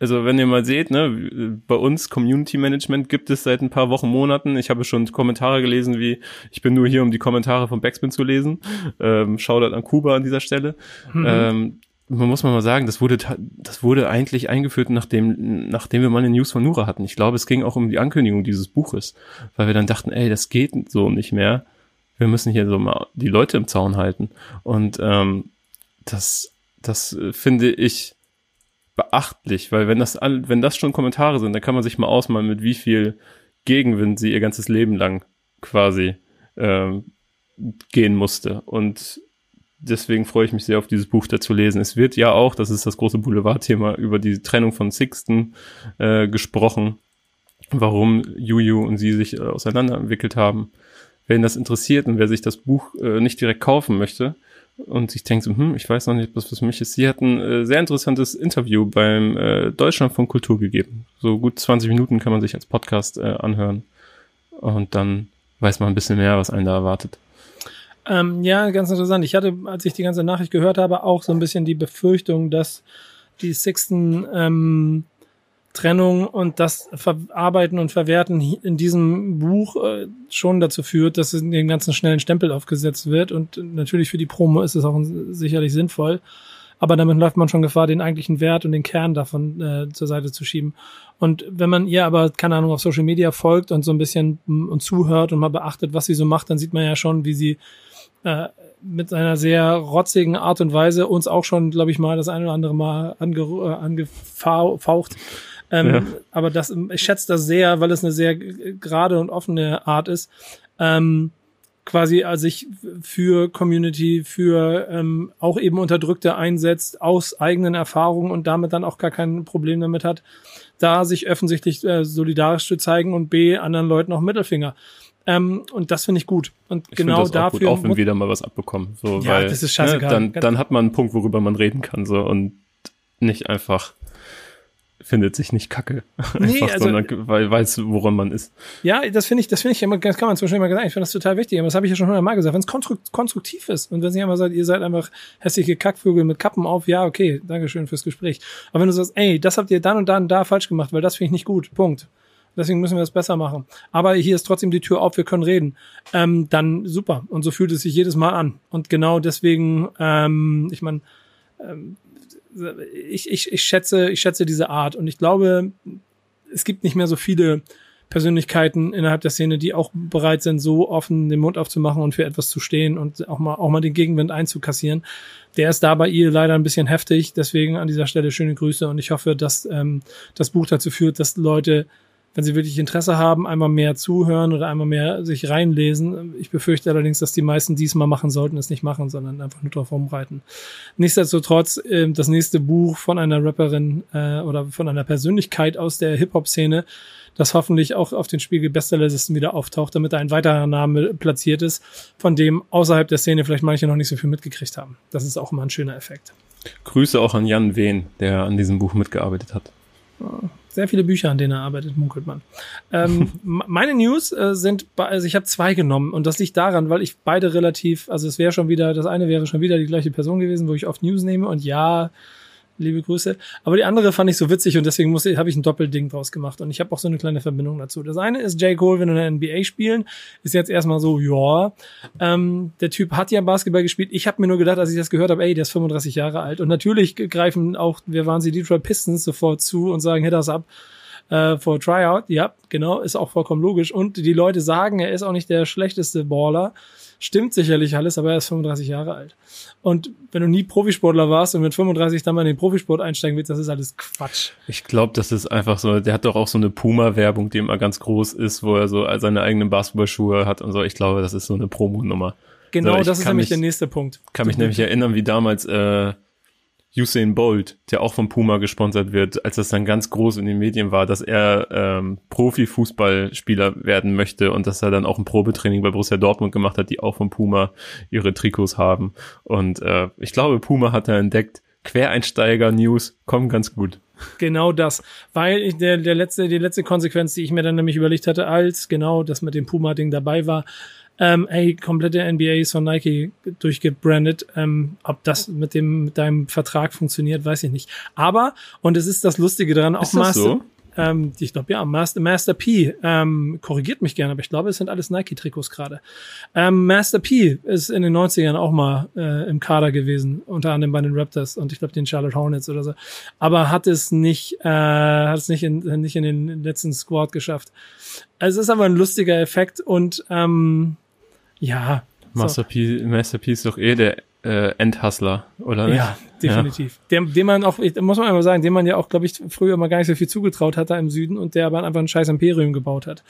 also wenn ihr mal seht, ne, bei uns Community Management gibt es seit ein paar Wochen, Monaten. Ich habe schon Kommentare gelesen, wie ich bin nur hier, um die Kommentare von Backspin zu lesen. Ähm, Shoutout an Kuba an dieser Stelle. Mhm. Ähm, man muss mal sagen, das wurde, das wurde eigentlich eingeführt, nachdem, nachdem wir mal eine News von Nura hatten. Ich glaube, es ging auch um die Ankündigung dieses Buches, weil wir dann dachten, ey, das geht so nicht mehr. Wir müssen hier so mal die Leute im Zaun halten. Und ähm, das, das äh, finde ich beachtlich, weil wenn das, wenn das schon Kommentare sind, dann kann man sich mal ausmalen, mit wie viel Gegenwind sie ihr ganzes Leben lang quasi ähm, gehen musste. Und deswegen freue ich mich sehr auf dieses Buch dazu lesen. Es wird ja auch, das ist das große Boulevardthema, über die Trennung von Sixten äh, gesprochen, warum Juju und sie sich äh, auseinanderentwickelt haben. Wen das interessiert und wer sich das Buch äh, nicht direkt kaufen möchte und sich denkt, so, hm, ich weiß noch nicht, was für mich ist. Sie hatten äh, sehr interessantes Interview beim äh, Deutschland von Kultur gegeben. So gut 20 Minuten kann man sich als Podcast äh, anhören. Und dann weiß man ein bisschen mehr, was einen da erwartet. Ähm, ja, ganz interessant. Ich hatte, als ich die ganze Nachricht gehört habe, auch so ein bisschen die Befürchtung, dass die Sixten ähm, Trennung und das Verarbeiten und Verwerten in diesem Buch äh, schon dazu führt, dass den ganzen schnellen Stempel aufgesetzt wird. Und natürlich für die Promo ist es auch sicherlich sinnvoll. Aber damit läuft man schon Gefahr, den eigentlichen Wert und den Kern davon äh, zur Seite zu schieben. Und wenn man ihr aber, keine Ahnung, auf Social Media folgt und so ein bisschen mm, und zuhört und mal beachtet, was sie so macht, dann sieht man ja schon, wie sie äh, mit einer sehr rotzigen Art und Weise uns auch schon, glaube ich mal, das eine oder andere Mal ange, äh, angefaucht. Ähm, ja. Aber das, ich schätze das sehr, weil es eine sehr gerade und offene Art ist. Ähm, quasi also sich für Community, für ähm, auch eben Unterdrückte einsetzt, aus eigenen Erfahrungen und damit dann auch gar kein Problem damit hat, da sich offensichtlich äh, solidarisch zu zeigen und B, anderen Leuten auch Mittelfinger. Ähm, und das finde ich gut. Und ich genau das dafür. Gut, auch wenn wir da mal was abbekommen. So, ja, weil, das ist scheißegal. Ne, dann, dann hat man einen Punkt, worüber man reden kann. So, und nicht einfach findet sich nicht kacke. Nee, Einfach, also, sondern weil weiß, woran man ist. Ja, das finde ich, das finde ich immer, das kann man Beispiel immer gesagt, ich finde das total wichtig, aber das habe ich ja schon hundertmal gesagt. Wenn es konstruktiv ist und wenn sie immer sagt, ihr seid einfach hässliche Kackvögel mit Kappen auf, ja, okay, Dankeschön fürs Gespräch. Aber wenn du sagst, ey, das habt ihr dann und dann da falsch gemacht, weil das finde ich nicht gut, Punkt. Deswegen müssen wir das besser machen. Aber hier ist trotzdem die Tür auf, wir können reden. Ähm, dann super. Und so fühlt es sich jedes Mal an. Und genau deswegen, ähm, ich meine, ähm, ich, ich, ich schätze, ich schätze diese Art und ich glaube, es gibt nicht mehr so viele Persönlichkeiten innerhalb der Szene, die auch bereit sind, so offen den Mund aufzumachen und für etwas zu stehen und auch mal, auch mal den Gegenwind einzukassieren. Der ist da bei ihr leider ein bisschen heftig. Deswegen an dieser Stelle schöne Grüße und ich hoffe, dass ähm, das Buch dazu führt, dass Leute wenn sie wirklich Interesse haben, einmal mehr zuhören oder einmal mehr sich reinlesen. Ich befürchte allerdings, dass die meisten diesmal machen sollten, es nicht machen, sondern einfach nur drauf rumreiten. Nichtsdestotrotz, äh, das nächste Buch von einer Rapperin äh, oder von einer Persönlichkeit aus der Hip-Hop-Szene, das hoffentlich auch auf den Spiegel Bestsellerlisten wieder auftaucht, damit ein weiterer Name platziert ist, von dem außerhalb der Szene vielleicht manche noch nicht so viel mitgekriegt haben. Das ist auch immer ein schöner Effekt. Grüße auch an Jan Wehn, der an diesem Buch mitgearbeitet hat. Sehr viele Bücher, an denen er arbeitet, munkelt man. Ähm, meine News äh, sind, also ich habe zwei genommen und das liegt daran, weil ich beide relativ, also es wäre schon wieder, das eine wäre schon wieder die gleiche Person gewesen, wo ich oft News nehme und ja, liebe Grüße. Aber die andere fand ich so witzig und deswegen musste, habe ich ein Doppelding draus gemacht. Und ich habe auch so eine kleine Verbindung dazu. Das eine ist J. Cole, wenn wir in der NBA spielen, ist jetzt erstmal so, ja, ähm, der Typ hat ja Basketball gespielt. Ich habe mir nur gedacht, als ich das gehört habe, ey, der ist 35 Jahre alt. Und natürlich greifen auch, wir waren sie Detroit Pistons sofort zu und sagen, hit das ab äh, vor Tryout. Ja, genau, ist auch vollkommen logisch. Und die Leute sagen, er ist auch nicht der schlechteste Baller. Stimmt sicherlich alles, aber er ist 35 Jahre alt. Und wenn du nie Profisportler warst und mit 35 dann mal in den Profisport einsteigen willst, das ist alles Quatsch. Ich glaube, das ist einfach so, der hat doch auch so eine Puma-Werbung, die immer ganz groß ist, wo er so seine eigenen Basketballschuhe hat und so. Ich glaube, das ist so eine Promo-Nummer. Genau, so, das ist nämlich mich, der nächste Punkt. Kann mich nämlich erinnern, wie damals äh, Usain Bolt, der auch von Puma gesponsert wird, als das dann ganz groß in den Medien war, dass er ähm, Profi-Fußballspieler werden möchte und dass er dann auch ein Probetraining bei Borussia Dortmund gemacht hat, die auch von Puma ihre Trikots haben. Und äh, ich glaube, Puma hat er entdeckt, Quereinsteiger-News kommen ganz gut. Genau das, weil der, der letzte, die letzte Konsequenz, die ich mir dann nämlich überlegt hatte, als genau das mit dem Puma-Ding dabei war, ähm, ey, komplette NBA ist von Nike durchgebrandet. Ähm, ob das mit dem mit deinem Vertrag funktioniert, weiß ich nicht. Aber und es ist das Lustige daran, auch Master. So? Ähm, ich glaube ja, Master, Master P ähm, korrigiert mich gerne, aber ich glaube, es sind alles Nike-Trikots gerade. Ähm, Master P ist in den 90ern auch mal äh, im Kader gewesen, unter anderem bei den Raptors und ich glaube den Charlotte Hornets oder so. Aber hat es nicht, äh, hat es nicht in, nicht in den letzten Squad geschafft. Also es ist aber ein lustiger Effekt und ähm, ja. Masterpiece, so. Masterpiece ist doch eh der äh, Endhustler, oder nicht? Ja, definitiv. Ja. Dem, dem man auch, muss man einmal sagen, dem man ja auch, glaube ich, früher mal gar nicht so viel zugetraut hat da im Süden und der aber einfach ein scheiß Imperium gebaut hat.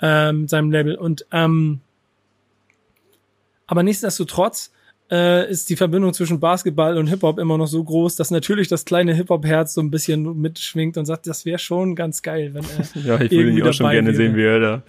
Ähm, seinem Label. Und ähm, aber nichtsdestotrotz äh, ist die Verbindung zwischen Basketball und Hip-Hop immer noch so groß, dass natürlich das kleine Hip-Hop-Herz so ein bisschen mitschwingt und sagt, das wäre schon ganz geil, wenn er Ja, ich würde ihn auch schon gerne wäre. sehen, wie er da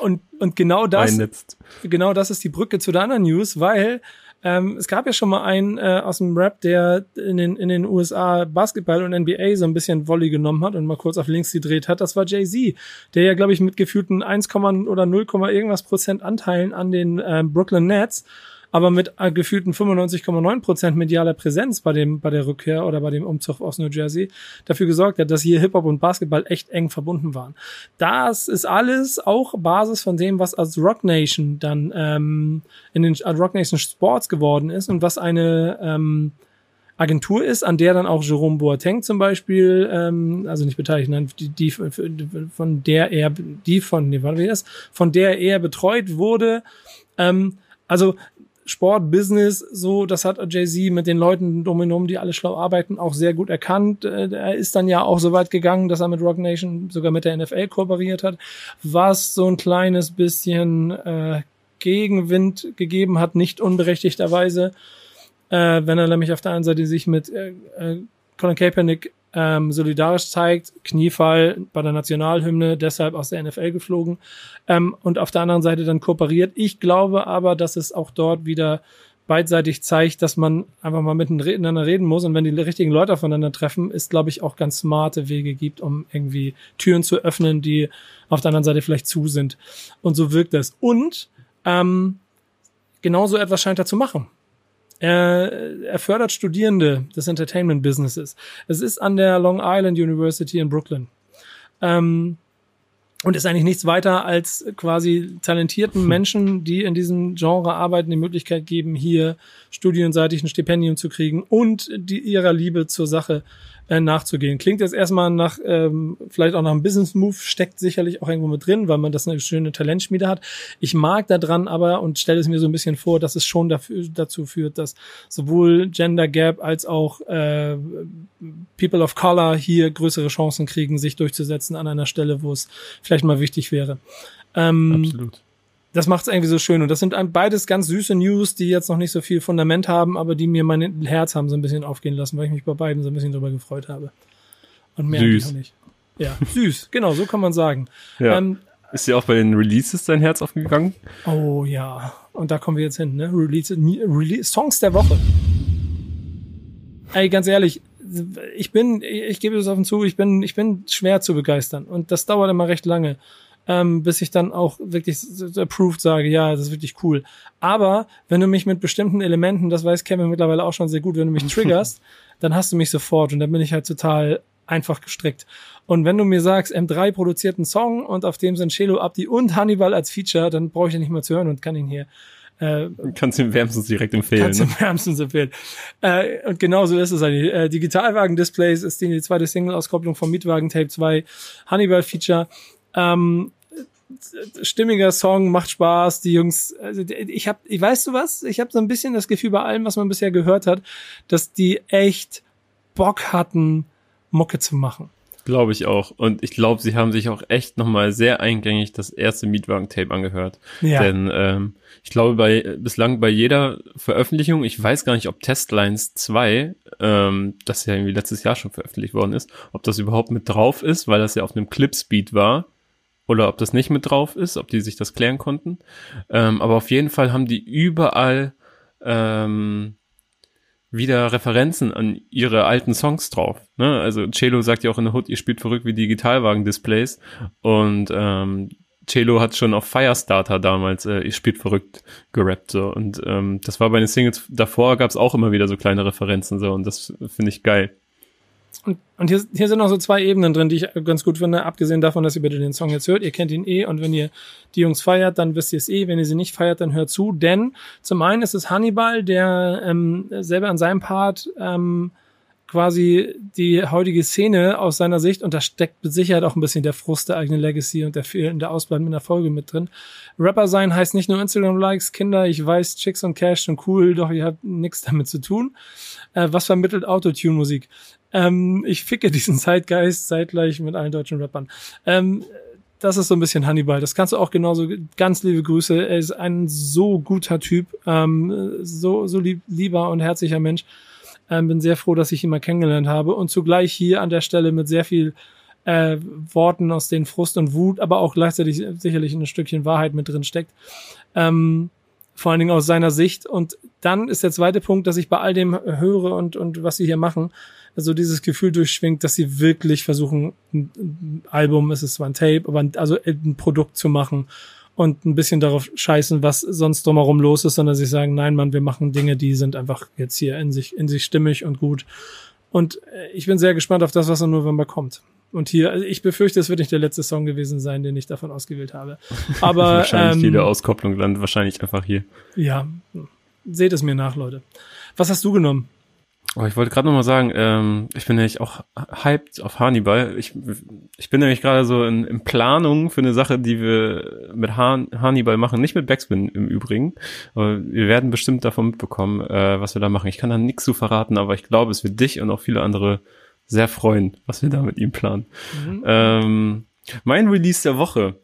und, und genau das, einnetzt. genau das ist die Brücke zu der anderen News, weil ähm, es gab ja schon mal einen äh, aus dem Rap, der in den, in den USA Basketball und NBA so ein bisschen Volley genommen hat und mal kurz auf links gedreht hat. Das war Jay-Z, der ja, glaube ich, mit gefühlten 1, oder 0, irgendwas Prozent Anteilen an den äh, Brooklyn Nets aber mit äh, gefühlten 95,9 Prozent medialer Präsenz bei dem, bei der Rückkehr oder bei dem Umzug aus New Jersey dafür gesorgt hat, dass hier Hip-Hop und Basketball echt eng verbunden waren. Das ist alles auch Basis von dem, was als Rock Nation dann ähm, in den Rock Nation Sports geworden ist und was eine ähm, Agentur ist, an der dann auch Jerome Boateng zum Beispiel, ähm, also nicht beteiligt, nein, die, die von der er, die von, nee, wie das, von der er betreut wurde. Ähm, also Sport, Business, so, das hat Jay-Z mit den Leuten herum, die alle schlau arbeiten, auch sehr gut erkannt. Äh, er ist dann ja auch so weit gegangen, dass er mit Rock Nation sogar mit der NFL kooperiert hat, was so ein kleines bisschen äh, Gegenwind gegeben hat, nicht unberechtigterweise, äh, wenn er nämlich auf der einen Seite sich mit äh, äh Colin Kaepernick ähm, solidarisch zeigt, Kniefall bei der Nationalhymne, deshalb aus der NFL geflogen ähm, und auf der anderen Seite dann kooperiert. Ich glaube aber, dass es auch dort wieder beidseitig zeigt, dass man einfach mal miteinander reden muss und wenn die richtigen Leute aufeinander treffen, ist, glaube ich, auch ganz smarte Wege gibt, um irgendwie Türen zu öffnen, die auf der anderen Seite vielleicht zu sind. Und so wirkt es. Und ähm, genauso etwas scheint er zu machen. Er, er fördert Studierende des Entertainment Businesses. Es ist an der Long Island University in Brooklyn. Ähm, und ist eigentlich nichts weiter als quasi talentierten Menschen, die in diesem Genre arbeiten, die Möglichkeit geben, hier studienseitig ein Stipendium zu kriegen und die ihrer Liebe zur Sache äh, nachzugehen. Klingt jetzt erstmal nach, ähm, vielleicht auch nach einem Business Move, steckt sicherlich auch irgendwo mit drin, weil man das eine schöne Talentschmiede hat. Ich mag da dran aber und stelle es mir so ein bisschen vor, dass es schon dafür, dazu führt, dass sowohl Gender Gap als auch äh, People of Color hier größere Chancen kriegen, sich durchzusetzen an einer Stelle, wo es vielleicht mal wichtig wäre. Ähm, Absolut das macht es irgendwie so schön. Und das sind beides ganz süße News, die jetzt noch nicht so viel Fundament haben, aber die mir mein Herz haben so ein bisschen aufgehen lassen, weil ich mich bei beiden so ein bisschen drüber gefreut habe. Und mehr süß. auch nicht. Ja, süß, genau, so kann man sagen. Ja. Ähm, ist dir auch bei den Releases dein Herz aufgegangen? Oh ja. Und da kommen wir jetzt hin, ne? Release, Release, Songs der Woche. Ey, ganz ehrlich, ich bin, ich gebe es offen zu, ich bin, ich bin schwer zu begeistern. Und das dauert immer recht lange ähm, bis ich dann auch wirklich approved sage, ja, das ist wirklich cool. Aber wenn du mich mit bestimmten Elementen, das weiß Kevin mittlerweile auch schon sehr gut, wenn du mich triggerst, dann hast du mich sofort und dann bin ich halt total einfach gestrickt. Und wenn du mir sagst, M3 produziert einen Song und auf dem sind Shelo Abdi und Hannibal als Feature, dann brauche ich ja nicht mehr zu hören und kann ihn hier äh, kannst du ihm wärmstens direkt empfehlen. Kannst du ne? wärmstens empfehlen. Äh, und genauso ist es eigentlich. Äh, Digitalwagen-Displays ist die zweite Single-Auskopplung vom Mietwagen Tape 2 Hannibal-Feature. Ähm, stimmiger Song, macht Spaß, die Jungs, also ich habe, ich weißt du was, ich habe so ein bisschen das Gefühl bei allem, was man bisher gehört hat, dass die echt Bock hatten, Mucke zu machen. Glaube ich auch. Und ich glaube, sie haben sich auch echt nochmal sehr eingängig das erste Mietwagen-Tape angehört. Ja. Denn ähm, ich glaube, bei bislang bei jeder Veröffentlichung, ich weiß gar nicht, ob Testlines 2, ähm, das ja irgendwie letztes Jahr schon veröffentlicht worden ist, ob das überhaupt mit drauf ist, weil das ja auf einem Clipspeed war oder ob das nicht mit drauf ist, ob die sich das klären konnten. Ähm, aber auf jeden Fall haben die überall ähm, wieder Referenzen an ihre alten Songs drauf. Ne? Also Cello sagt ja auch in der Hood, ihr spielt verrückt wie Digitalwagen-Displays und ähm, Cello hat schon auf Firestarter damals, äh, ihr spielt verrückt gerappt so und ähm, das war bei den Singles davor gab es auch immer wieder so kleine Referenzen so und das finde ich geil. Und, und hier, hier sind noch so zwei Ebenen drin, die ich ganz gut finde, abgesehen davon, dass ihr bitte den Song jetzt hört. Ihr kennt ihn eh und wenn ihr die Jungs feiert, dann wisst ihr es eh. Wenn ihr sie nicht feiert, dann hört zu. Denn zum einen ist es Hannibal, der ähm, selber an seinem Part ähm, quasi die heutige Szene aus seiner Sicht, und da steckt mit Sicherheit auch ein bisschen der Frust der eigenen Legacy und der fehlende Ausbleiben in der Folge mit drin. Rapper sein heißt nicht nur Instagram-Likes, Kinder, ich weiß, Chicks und Cash sind cool, doch ihr habt nichts damit zu tun. Äh, was vermittelt Autotune-Musik? Ähm, ich ficke diesen Zeitgeist zeitgleich mit allen deutschen Rappern. Ähm, das ist so ein bisschen Hannibal. Das kannst du auch genauso, ganz liebe Grüße. Er ist ein so guter Typ, ähm, so, so lieb, lieber und herzlicher Mensch. Ähm, bin sehr froh, dass ich ihn mal kennengelernt habe und zugleich hier an der Stelle mit sehr viel äh, Worten, aus denen Frust und Wut, aber auch gleichzeitig sicherlich ein Stückchen Wahrheit mit drin steckt. Ähm, vor allen Dingen aus seiner Sicht. Und dann ist der zweite Punkt, dass ich bei all dem höre und, und was sie hier machen, also dieses Gefühl durchschwingt, dass sie wirklich versuchen, ein, Album, es ist zwar ein Tape, aber ein, also ein Produkt zu machen und ein bisschen darauf scheißen, was sonst drumherum los ist, sondern sie sagen, nein, Mann, wir machen Dinge, die sind einfach jetzt hier in sich, in sich stimmig und gut. Und äh, ich bin sehr gespannt auf das, was im November kommt. Und hier, also ich befürchte, es wird nicht der letzte Song gewesen sein, den ich davon ausgewählt habe. Aber wahrscheinlich ähm, jede Auskopplung landet wahrscheinlich einfach hier. Ja, seht es mir nach, Leute. Was hast du genommen? Oh, ich wollte gerade noch mal sagen, ähm, ich bin nämlich auch hyped auf Hannibal. Ich, ich bin nämlich gerade so in, in Planung für eine Sache, die wir mit Han, Hannibal machen, nicht mit Backspin im Übrigen. Aber wir werden bestimmt davon mitbekommen, äh, was wir da machen. Ich kann da nichts zu verraten, aber ich glaube, es wird dich und auch viele andere sehr freuen, was wir da mit ihm planen. Mhm. Ähm, mein Release der Woche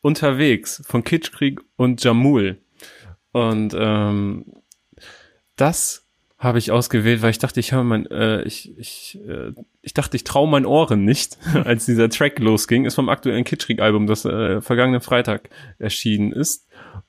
unterwegs von Kitschkrieg und Jamul. Und ähm, das habe ich ausgewählt, weil ich dachte, ich höre mein, äh, ich, ich, äh, ich dachte, ich traue meinen Ohren nicht, als dieser Track losging. Ist vom aktuellen Kitschkrieg-Album, das äh, vergangenen Freitag erschienen ist.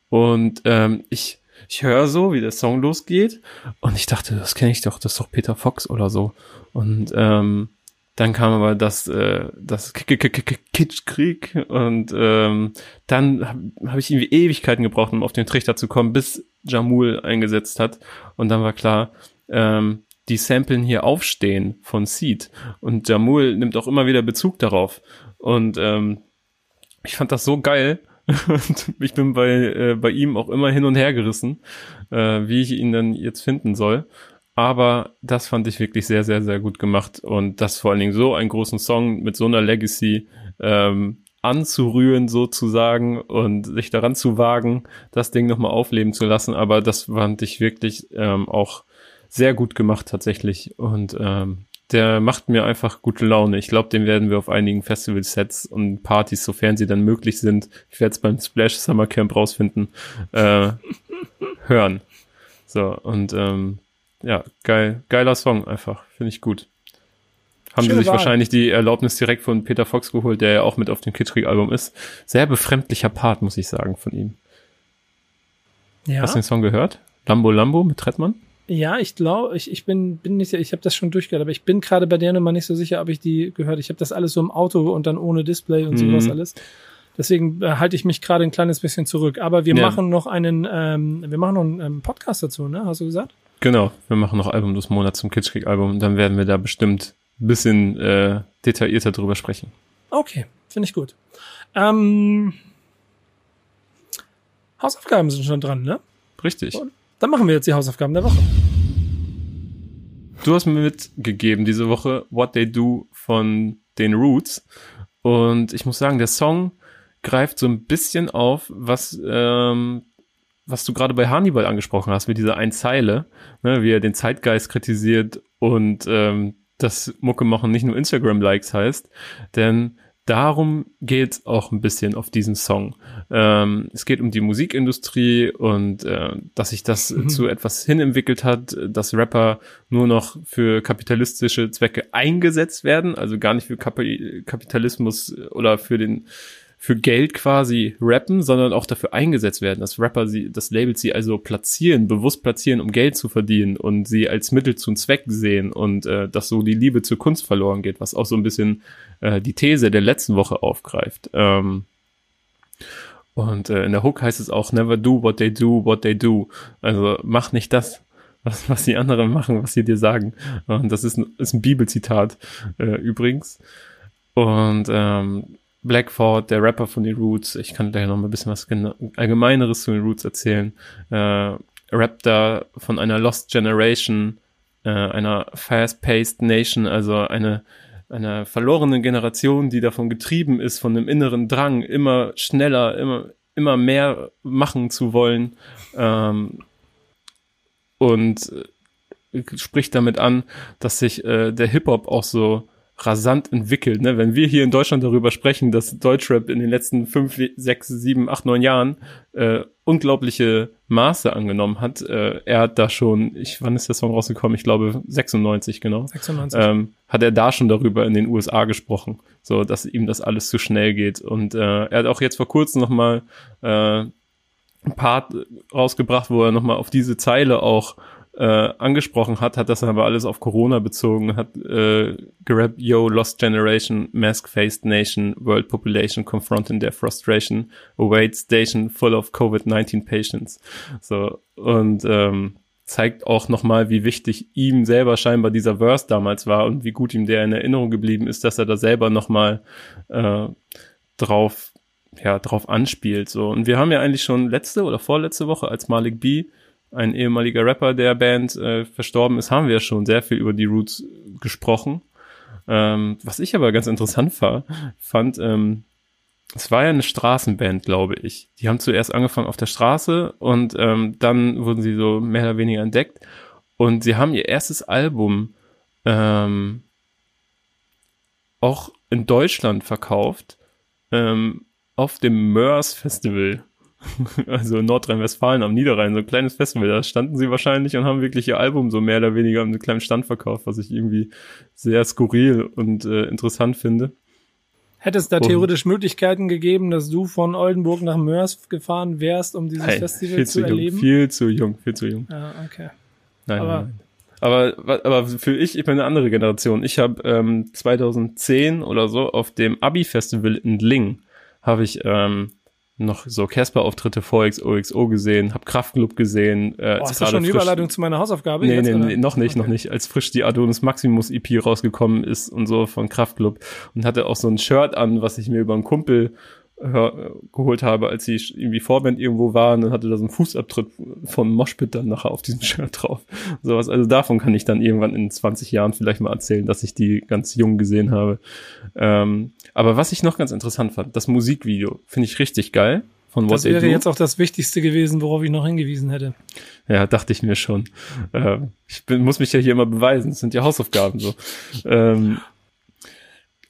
Und ähm, ich, ich höre so, wie der Song losgeht, und ich dachte, das kenne ich doch, das ist doch Peter Fox oder so. Und ähm, dann kam aber das, äh, das Kitschkrieg und ähm, dann habe hab ich irgendwie Ewigkeiten gebraucht, um auf den Trichter zu kommen, bis Jamul eingesetzt hat. Und dann war klar, ähm, die Samplen hier aufstehen von Seed. Und Jamul nimmt auch immer wieder Bezug darauf. Und ähm, ich fand das so geil. und ich bin bei, äh, bei ihm auch immer hin und her gerissen, äh, wie ich ihn dann jetzt finden soll. Aber das fand ich wirklich sehr, sehr, sehr gut gemacht. Und das vor allen Dingen so einen großen Song mit so einer Legacy ähm, anzurühren sozusagen und sich daran zu wagen, das Ding nochmal aufleben zu lassen. Aber das fand ich wirklich ähm, auch sehr gut gemacht tatsächlich. Und ähm, der macht mir einfach gute Laune. Ich glaube, den werden wir auf einigen Festival-Sets und Partys, sofern sie dann möglich sind, ich werde es beim Splash Summer Camp rausfinden, äh, hören. So, und ähm, ja, geil, geiler Song einfach. Finde ich gut. Haben Schöne sie sich Wahl. wahrscheinlich die Erlaubnis direkt von Peter Fox geholt, der ja auch mit auf dem Kitschkrieg-Album ist. Sehr befremdlicher Part, muss ich sagen, von ihm. Ja. Hast du den Song gehört? Lambo Lambo mit Trettmann? Ja, ich glaube, ich, ich bin, bin nicht, ich habe das schon durchgehört, aber ich bin gerade bei der Nummer nicht so sicher, ob ich die gehört. Ich habe das alles so im Auto und dann ohne Display und mhm. sowas alles. Deswegen äh, halte ich mich gerade ein kleines bisschen zurück. Aber wir ja. machen noch einen, ähm, wir machen noch einen ähm, Podcast dazu, ne? Hast du gesagt? Genau, wir machen noch Album des Monats zum Kitschkrieg-Album und dann werden wir da bestimmt ein bisschen äh, detaillierter drüber sprechen. Okay, finde ich gut. Ähm, Hausaufgaben sind schon dran, ne? Richtig. Und dann machen wir jetzt die Hausaufgaben der Woche. Du hast mir mitgegeben diese Woche What They Do von den Roots. Und ich muss sagen, der Song greift so ein bisschen auf, was ähm, was du gerade bei Hannibal angesprochen hast, mit dieser Einzeile, ne, wie er den Zeitgeist kritisiert und ähm, das Mucke machen nicht nur Instagram-Likes heißt, denn darum geht auch ein bisschen auf diesen Song. Ähm, es geht um die Musikindustrie und äh, dass sich das mhm. zu etwas hinentwickelt hat, dass Rapper nur noch für kapitalistische Zwecke eingesetzt werden, also gar nicht für Kapitalismus oder für den für Geld quasi rappen, sondern auch dafür eingesetzt werden, dass Rapper sie, das Label sie also platzieren, bewusst platzieren, um Geld zu verdienen und sie als Mittel zum Zweck sehen und äh, dass so die Liebe zur Kunst verloren geht, was auch so ein bisschen äh, die These der letzten Woche aufgreift. Ähm, und äh, in der Hook heißt es auch Never do what they do, what they do. Also mach nicht das, was, was die anderen machen, was sie dir sagen. Und das ist ein, ist ein Bibelzitat äh, übrigens. Und ähm, Blackford, der Rapper von den Roots, ich kann gleich noch mal ein bisschen was Allgemeineres zu den Roots erzählen, äh, rappt da von einer Lost Generation, äh, einer Fast-Paced Nation, also eine, einer verlorenen Generation, die davon getrieben ist, von einem inneren Drang, immer schneller, immer, immer mehr machen zu wollen. Ähm, und äh, spricht damit an, dass sich äh, der Hip-Hop auch so rasant entwickelt. Ne? Wenn wir hier in Deutschland darüber sprechen, dass Deutschrap in den letzten fünf, sechs, sieben, acht, neun Jahren äh, unglaubliche Maße angenommen hat, äh, er hat da schon, ich, wann ist der Song rausgekommen? Ich glaube 96, genau. 96. Ähm, hat er da schon darüber in den USA gesprochen, so dass ihm das alles zu schnell geht. Und äh, er hat auch jetzt vor kurzem noch mal äh, ein Part rausgebracht, wo er noch mal auf diese Zeile auch äh, angesprochen hat, hat das aber alles auf Corona bezogen, hat äh, gerappt, yo, Lost Generation, Mask-Faced Nation, World Population confronting their frustration, await station full of COVID-19 patients. So, und ähm, zeigt auch nochmal, wie wichtig ihm selber scheinbar dieser Verse damals war und wie gut ihm der in Erinnerung geblieben ist, dass er da selber nochmal äh, drauf, ja, drauf anspielt. So. Und wir haben ja eigentlich schon letzte oder vorletzte Woche als Malik B ein ehemaliger Rapper der Band äh, verstorben ist, haben wir schon sehr viel über die Roots gesprochen. Ähm, was ich aber ganz interessant war, fand, ähm, es war ja eine Straßenband, glaube ich. Die haben zuerst angefangen auf der Straße und ähm, dann wurden sie so mehr oder weniger entdeckt. Und sie haben ihr erstes Album ähm, auch in Deutschland verkauft ähm, auf dem Mörs Festival. also in Nordrhein-Westfalen am Niederrhein, so ein kleines Festival, da standen sie wahrscheinlich und haben wirklich ihr Album so mehr oder weniger an einem kleinen Stand verkauft, was ich irgendwie sehr skurril und äh, interessant finde. Hätte es da theoretisch Möglichkeiten gegeben, dass du von Oldenburg nach Mörs gefahren wärst, um dieses hey, Festival zu, zu erleben? Viel zu jung, viel zu jung. Ja, okay. Nein, aber, nein. Aber, aber für ich, ich bin eine andere Generation. Ich habe ähm, 2010 oder so auf dem Abi-Festival in Ling habe ich ähm, noch so Casper-Auftritte vor XOXO gesehen, hab Kraftclub gesehen. Äh, oh, ist das schon eine Überleitung zu meiner Hausaufgabe? Nee, nee, nee, noch nicht, okay. noch nicht. Als frisch die Adonis Maximus EP rausgekommen ist und so von Kraftclub und hatte auch so ein Shirt an, was ich mir über einen Kumpel geholt habe, als ich irgendwie Vorband irgendwo war, und dann hatte da so ein Fußabtritt von Moshpit dann nachher auf diesem Shirt drauf. Sowas, also davon kann ich dann irgendwann in 20 Jahren vielleicht mal erzählen, dass ich die ganz jung gesehen habe. Ähm, aber was ich noch ganz interessant fand, das Musikvideo finde ich richtig geil. Von What das wäre jetzt auch das Wichtigste gewesen, worauf ich noch hingewiesen hätte. Ja, dachte ich mir schon. Äh, ich bin, muss mich ja hier immer beweisen. Das sind ja Hausaufgaben so. Ähm,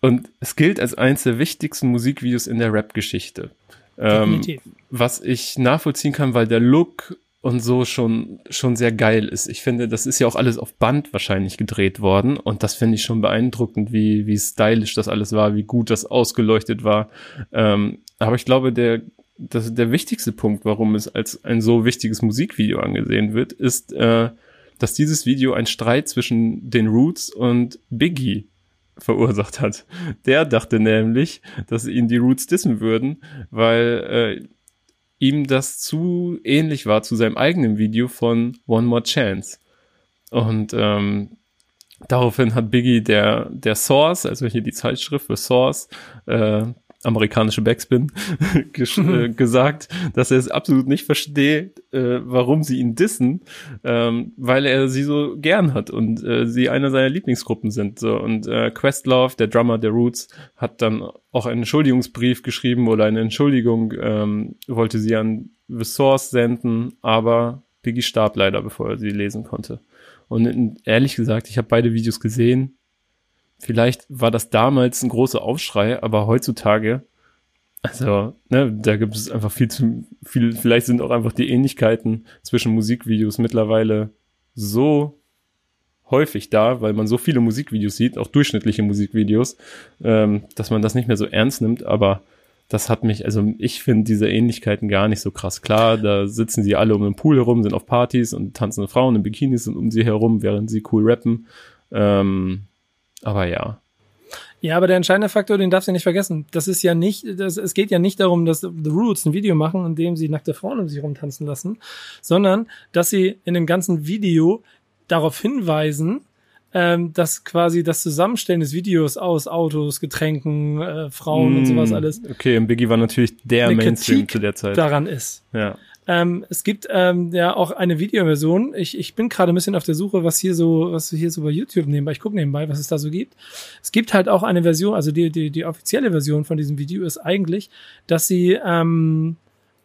und es gilt als eines der wichtigsten Musikvideos in der Rap-Geschichte. Ähm, was ich nachvollziehen kann, weil der Look und so schon, schon sehr geil ist. Ich finde, das ist ja auch alles auf Band wahrscheinlich gedreht worden und das finde ich schon beeindruckend, wie, wie stylisch das alles war, wie gut das ausgeleuchtet war. Ähm, aber ich glaube, der, das, der wichtigste Punkt, warum es als ein so wichtiges Musikvideo angesehen wird, ist, äh, dass dieses Video ein Streit zwischen den Roots und Biggie verursacht hat. Der dachte nämlich, dass ihn die Roots dissen würden, weil äh, ihm das zu ähnlich war zu seinem eigenen Video von One More Chance. Und ähm, daraufhin hat Biggie der, der Source, also hier die Zeitschrift für Source, äh, amerikanische Backspin äh, gesagt, dass er es absolut nicht versteht, äh, warum sie ihn dissen, ähm, weil er sie so gern hat und äh, sie einer seiner Lieblingsgruppen sind. So. Und äh, Questlove, der Drummer der Roots, hat dann auch einen Entschuldigungsbrief geschrieben oder eine Entschuldigung ähm, wollte sie an The Source senden, aber Biggie starb leider, bevor er sie lesen konnte. Und ehrlich gesagt, ich habe beide Videos gesehen Vielleicht war das damals ein großer Aufschrei, aber heutzutage, also, ne, da gibt es einfach viel zu viel, vielleicht sind auch einfach die Ähnlichkeiten zwischen Musikvideos mittlerweile so häufig da, weil man so viele Musikvideos sieht, auch durchschnittliche Musikvideos, ähm, dass man das nicht mehr so ernst nimmt, aber das hat mich, also ich finde diese Ähnlichkeiten gar nicht so krass. Klar, da sitzen sie alle um den Pool herum, sind auf Partys und tanzende Frauen in Bikinis sind um sie herum, während sie cool rappen. Ähm, aber ja. Ja, aber der entscheidende Faktor, den darfst du nicht vergessen. Das ist ja nicht, das, es geht ja nicht darum, dass The Roots ein Video machen, in dem sie nackte Frauen um sich rumtanzen lassen, sondern dass sie in dem ganzen Video darauf hinweisen, ähm, dass quasi das Zusammenstellen des Videos aus Autos, Getränken, äh, Frauen mm, und sowas alles. Okay, und Biggie war natürlich der Mainstream Kritik zu der Zeit. Daran ist. Ja. Ähm, es gibt ähm, ja auch eine Videoversion. Ich, ich bin gerade ein bisschen auf der Suche, was hier so, was hier so bei YouTube nebenbei. Ich gucke nebenbei, was es da so gibt. Es gibt halt auch eine Version, also die, die, die offizielle Version von diesem Video ist eigentlich, dass sie ähm,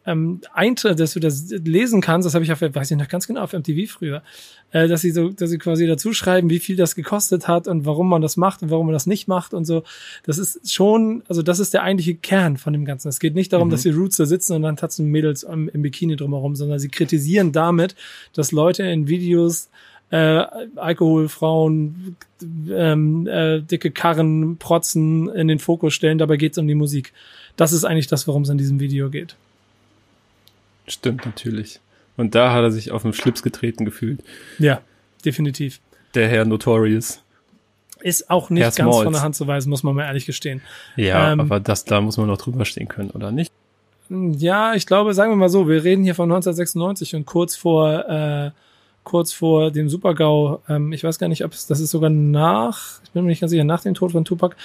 ähm, Eintritt, dass du das lesen kannst, das habe ich auf, weiß ich noch ganz genau, auf MTV früher, äh, dass sie so, dass sie quasi dazu schreiben, wie viel das gekostet hat und warum man das macht und warum man das nicht macht und so. Das ist schon, also das ist der eigentliche Kern von dem Ganzen. Es geht nicht darum, mhm. dass die Roots da sitzen und dann tanzen Mädels im, im Bikini drumherum, sondern sie kritisieren damit, dass Leute in Videos äh, Alkohol, Frauen, ähm, äh, dicke Karren, Protzen in den Fokus stellen. Dabei geht's um die Musik. Das ist eigentlich das, worum es in diesem Video geht. Stimmt natürlich. Und da hat er sich auf den Schlips getreten gefühlt. Ja, definitiv. Der Herr Notorious. Ist auch nicht Herr ganz Smalls. von der Hand zu weisen, muss man mal ehrlich gestehen. Ja, ähm, aber das, da muss man noch drüber stehen können, oder nicht? Ja, ich glaube, sagen wir mal so, wir reden hier von 1996 und kurz vor äh, kurz vor dem Supergau, ähm, ich weiß gar nicht, ob es, das ist sogar nach, ich bin mir nicht ganz sicher, nach dem Tod von Tupac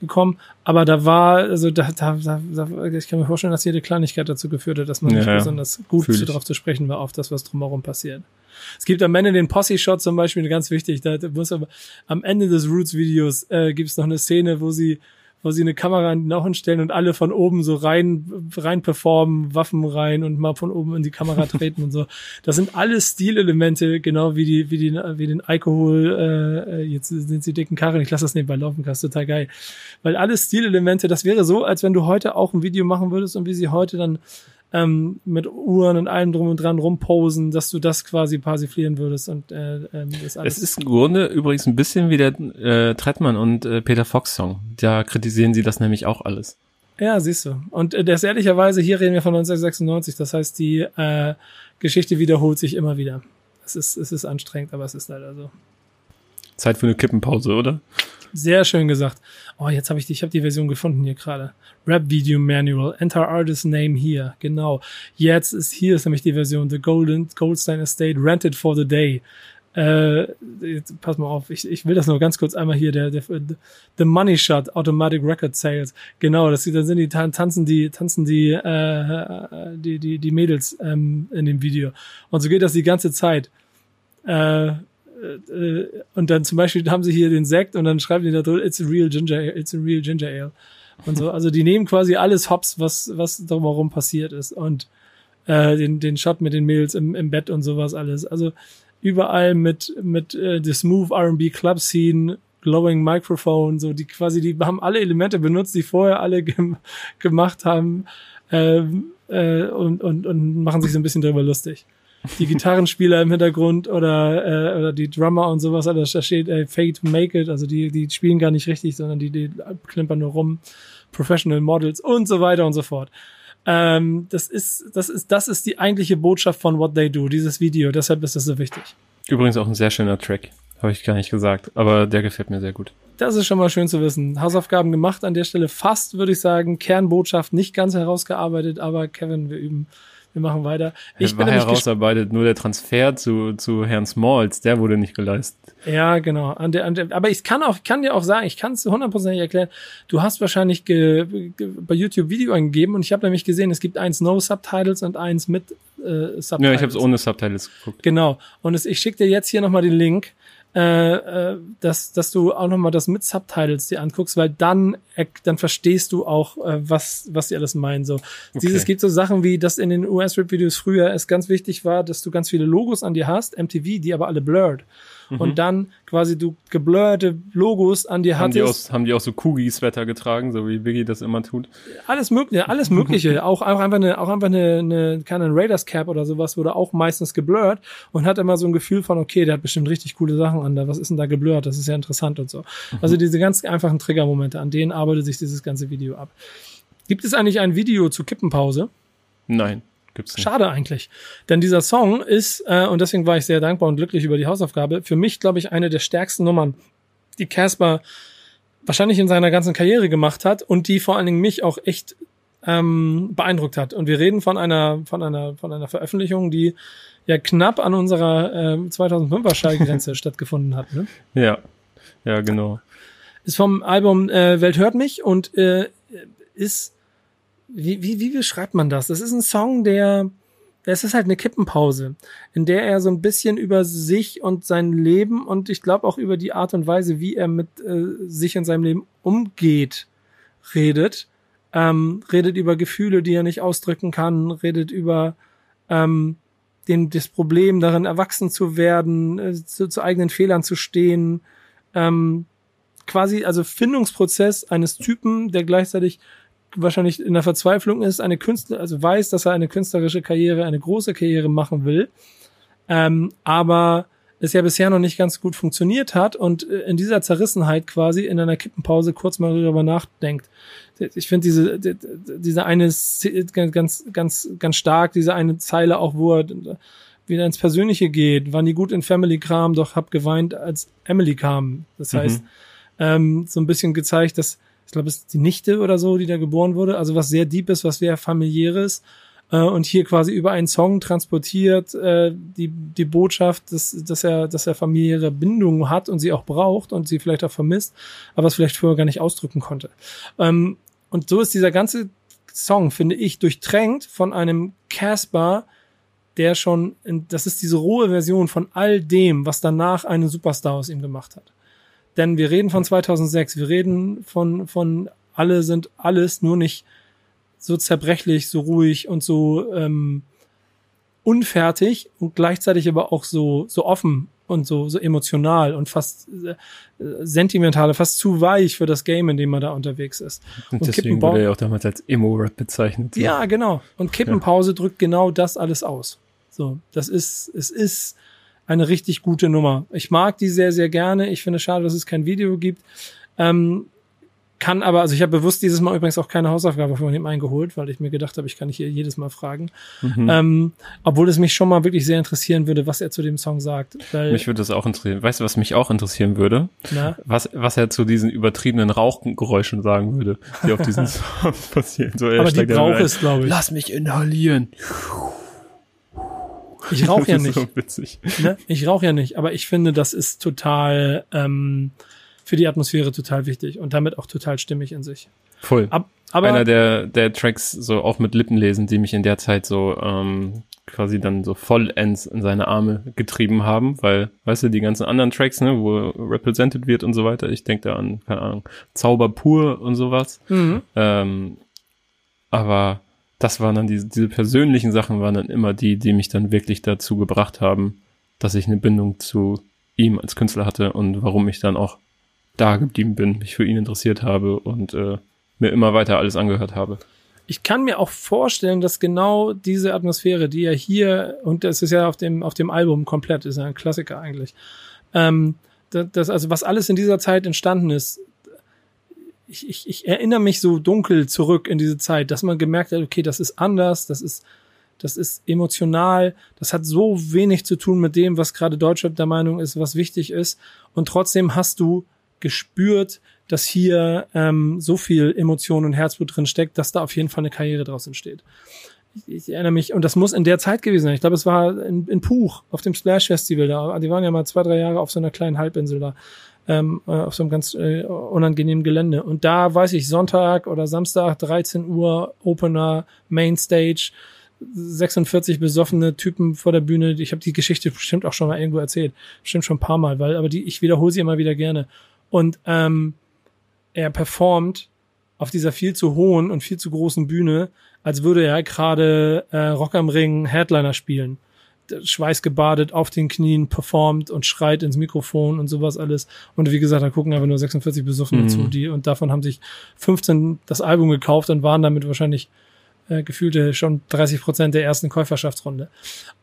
gekommen, aber da war, also da, da, da, ich kann mir vorstellen, dass jede Kleinigkeit dazu geführt hat, dass man ja, nicht besonders gut zu, darauf zu sprechen war, auf das, was drumherum passiert. Es gibt am Ende den Posse-Shot zum Beispiel, ganz wichtig, da muss aber, am Ende des Roots-Videos äh, gibt es noch eine Szene, wo sie wo sie eine Kamera in den Knochen stellen und alle von oben so rein, rein performen, Waffen rein und mal von oben in die Kamera treten und so. Das sind alles Stilelemente, genau wie die, wie die, wie den Alkohol, äh, jetzt sind sie dicken Karren, ich lasse das nebenbei laufen, das ist total geil. Weil alles Stilelemente, das wäre so, als wenn du heute auch ein Video machen würdest und wie sie heute dann ähm, mit Uhren und allem drum und dran rumposen, dass du das quasi parsiflieren würdest und äh, äh, das alles. Es ist im Grunde übrigens ein bisschen wie der äh, Trettmann und äh, Peter Fox Song. Da kritisieren sie das nämlich auch alles. Ja, siehst du. Und äh, das ehrlicherweise, hier reden wir von 1996, das heißt, die äh, Geschichte wiederholt sich immer wieder. Es ist, es ist anstrengend, aber es ist leider so. Zeit für eine Kippenpause, oder? Sehr schön gesagt. Oh, jetzt habe ich die, ich habe die Version gefunden hier gerade. Rap Video Manual, Enter Artist Name hier, genau. Jetzt ist hier ist nämlich die Version The Golden Goldstein Estate Rented for the Day. Äh, jetzt, pass mal auf, ich, ich will das nur ganz kurz einmal hier, der, der The Money Shot, Automatic Record Sales. Genau, das dann sind die tanzen die tanzen die äh, die die die Mädels ähm, in dem Video und so geht das die ganze Zeit. Äh, äh, und dann zum Beispiel haben sie hier den Sekt und dann schreiben die da drüber, it's a real ginger ale, it's a real ginger ale. Und so, also die nehmen quasi alles hops, was, was drumherum passiert ist und äh, den, den Shot mit den Mädels im, im Bett und sowas alles. Also überall mit, mit äh, the smooth R&B Club Scene, glowing Microphone, so die quasi, die haben alle Elemente benutzt, die vorher alle gem gemacht haben ähm, äh, und, und, und machen sich so ein bisschen drüber lustig die Gitarrenspieler im Hintergrund oder, äh, oder die Drummer und sowas, da steht äh, Fate Make It, also die, die spielen gar nicht richtig, sondern die, die klimpern nur rum, Professional Models und so weiter und so fort. Ähm, das ist, das ist, das ist die eigentliche Botschaft von What They Do, dieses Video, deshalb ist das so wichtig. Übrigens auch ein sehr schöner Track, habe ich gar nicht gesagt, aber der gefällt mir sehr gut. Das ist schon mal schön zu wissen. Hausaufgaben gemacht an der Stelle fast, würde ich sagen. Kernbotschaft nicht ganz herausgearbeitet, aber Kevin, wir üben wir machen weiter. Ich war bin herausarbeitet, nur der Transfer zu, zu Herrn Smalls, der wurde nicht geleistet. Ja, genau. An der, an der, aber ich kann auch, kann dir auch sagen, ich kann es hundertprozentig erklären. Du hast wahrscheinlich ge, ge, bei YouTube Video eingegeben und ich habe nämlich gesehen, es gibt eins No Subtitles und eins mit äh, Subtitles. Ja, ich habe es ohne Subtitles geguckt. Genau. Und es, ich schicke dir jetzt hier nochmal den Link äh, äh, dass, dass du auch nochmal das mit Subtitles dir anguckst, weil dann, äh, dann verstehst du auch, äh, was, was die alles meinen. So. Okay. Dieses gibt so Sachen wie, dass in den US-Rap-Videos früher es ganz wichtig war, dass du ganz viele Logos an dir hast, MTV, die aber alle blurred mhm. und dann quasi du geblurrte Logos an dir haben hattest. Die auch, haben die auch so Kugis-Wetter getragen, so wie Biggie das immer tut? Alles mögliche, alles mögliche. auch, auch einfach eine, auch einfach eine, eine keine Raiders Cap oder sowas wurde auch meistens geblurrt und hat immer so ein Gefühl von, okay, der hat bestimmt richtig coole Sachen an da. Was ist denn da geblurrt? Das ist ja interessant und so. Mhm. Also diese ganz einfachen Triggermomente, an denen arbeitet sich dieses ganze Video ab. Gibt es eigentlich ein Video zu Kippenpause? Nein. Gibt's nicht. Schade eigentlich. Denn dieser Song ist, äh, und deswegen war ich sehr dankbar und glücklich über die Hausaufgabe, für mich, glaube ich, eine der stärksten Nummern, die Casper wahrscheinlich in seiner ganzen Karriere gemacht hat und die vor allen Dingen mich auch echt ähm, beeindruckt hat. Und wir reden von einer, von einer, von einer Veröffentlichung, die ja knapp an unserer äh, 2005er Schallgrenze stattgefunden hat. Ne? Ja, ja, genau. Ist vom Album äh, Welt hört mich und äh, ist wie, wie, wie beschreibt man das? Das ist ein Song, der, es ist halt eine Kippenpause, in der er so ein bisschen über sich und sein Leben und ich glaube auch über die Art und Weise, wie er mit äh, sich und seinem Leben umgeht, redet. ähm, redet über Gefühle, die er nicht ausdrücken kann, redet über ähm, den, das Problem darin, erwachsen zu werden, äh, zu, zu eigenen Fehlern zu stehen, ähm, quasi, also Findungsprozess eines Typen, der gleichzeitig wahrscheinlich in der Verzweiflung ist, eine Künstler, also weiß, dass er eine künstlerische Karriere, eine große Karriere machen will, ähm, aber es ja bisher noch nicht ganz gut funktioniert hat und äh, in dieser Zerrissenheit quasi in einer Kippenpause kurz mal darüber nachdenkt. Ich finde diese, diese eine ganz, ganz, ganz stark, diese eine Zeile auch, wo er wieder ins Persönliche geht, wann die gut in Family kam, doch hab geweint, als Emily kam. Das heißt, mhm. ähm, so ein bisschen gezeigt, dass, ich glaube, es ist die Nichte oder so, die da geboren wurde, also was sehr deep ist, was sehr familiäres äh, und hier quasi über einen Song transportiert äh, die, die Botschaft, dass, dass, er, dass er familiäre Bindungen hat und sie auch braucht und sie vielleicht auch vermisst, aber es vielleicht vorher gar nicht ausdrücken konnte. Ähm, und so ist dieser ganze Song, finde ich, durchtränkt von einem Casper, der schon, in, das ist diese rohe Version von all dem, was danach einen Superstar aus ihm gemacht hat. Denn wir reden von 2006, wir reden von, von alle sind alles, nur nicht so zerbrechlich, so ruhig und so ähm, unfertig und gleichzeitig aber auch so so offen und so so emotional und fast äh, sentimentale, fast zu weich für das Game, in dem man da unterwegs ist. Und, und deswegen wurde er ja auch damals als Emo-Rap bezeichnet. Ja, genau. Und Kippenpause ja. drückt genau das alles aus. So, das ist es ist eine richtig gute Nummer. Ich mag die sehr sehr gerne. Ich finde es schade, dass es kein Video gibt. Ähm, kann aber, also ich habe bewusst dieses Mal übrigens auch keine Hausaufgabe von ihm eingeholt, weil ich mir gedacht habe, ich kann nicht hier jedes Mal fragen. Mhm. Ähm, obwohl es mich schon mal wirklich sehr interessieren würde, was er zu dem Song sagt. Mich würde das auch interessieren. Weißt du, was mich auch interessieren würde? Na? Was, was er zu diesen übertriebenen Rauchgeräuschen sagen würde, die auf diesen Songs passieren. So, aber die braucht es, glaube ich. Lass mich inhalieren. Ich rauche ja nicht. So witzig. Ne? Ich rauche ja nicht, aber ich finde, das ist total ähm, für die Atmosphäre total wichtig und damit auch total stimmig in sich. Voll. Ab, aber Einer der, der Tracks so auch mit Lippen lesen, die mich in der Zeit so ähm, quasi dann so vollends in seine Arme getrieben haben, weil, weißt du, die ganzen anderen Tracks, ne, wo represented wird und so weiter, ich denke da an, keine Ahnung, Zauber pur und sowas. Mhm. Ähm, aber das waren dann diese, diese persönlichen Sachen waren dann immer die, die mich dann wirklich dazu gebracht haben, dass ich eine Bindung zu ihm als Künstler hatte und warum ich dann auch da geblieben bin, mich für ihn interessiert habe und äh, mir immer weiter alles angehört habe. Ich kann mir auch vorstellen, dass genau diese Atmosphäre, die er hier, und das ist ja auf dem, auf dem Album komplett, ist ja ein Klassiker eigentlich, ähm, das, also was alles in dieser Zeit entstanden ist, ich, ich, ich erinnere mich so dunkel zurück in diese Zeit, dass man gemerkt hat, okay, das ist anders, das ist, das ist emotional, das hat so wenig zu tun mit dem, was gerade Deutschland der Meinung ist, was wichtig ist. Und trotzdem hast du gespürt, dass hier ähm, so viel Emotion und Herzblut drin steckt, dass da auf jeden Fall eine Karriere draus entsteht. Ich, ich erinnere mich, und das muss in der Zeit gewesen sein. Ich glaube, es war in, in Puch auf dem Splash Festival da. Die waren ja mal zwei, drei Jahre auf so einer kleinen Halbinsel da, ähm, äh, auf so einem ganz äh, unangenehmen Gelände. Und da weiß ich, Sonntag oder Samstag, 13 Uhr, Opener, Mainstage, 46 besoffene Typen vor der Bühne. Ich habe die Geschichte bestimmt auch schon mal irgendwo erzählt. Bestimmt schon ein paar Mal, weil, aber die, ich wiederhole sie immer wieder gerne. Und ähm, er performt auf dieser viel zu hohen und viel zu großen Bühne, als würde er gerade äh, Rock am Ring Headliner spielen. Schweißgebadet auf den Knien performt und schreit ins Mikrofon und sowas alles. Und wie gesagt, da gucken aber nur 46 Besoffene mhm. zu, die und davon haben sich 15 das Album gekauft und waren damit wahrscheinlich äh, gefühlte schon 30 Prozent der ersten Käuferschaftsrunde.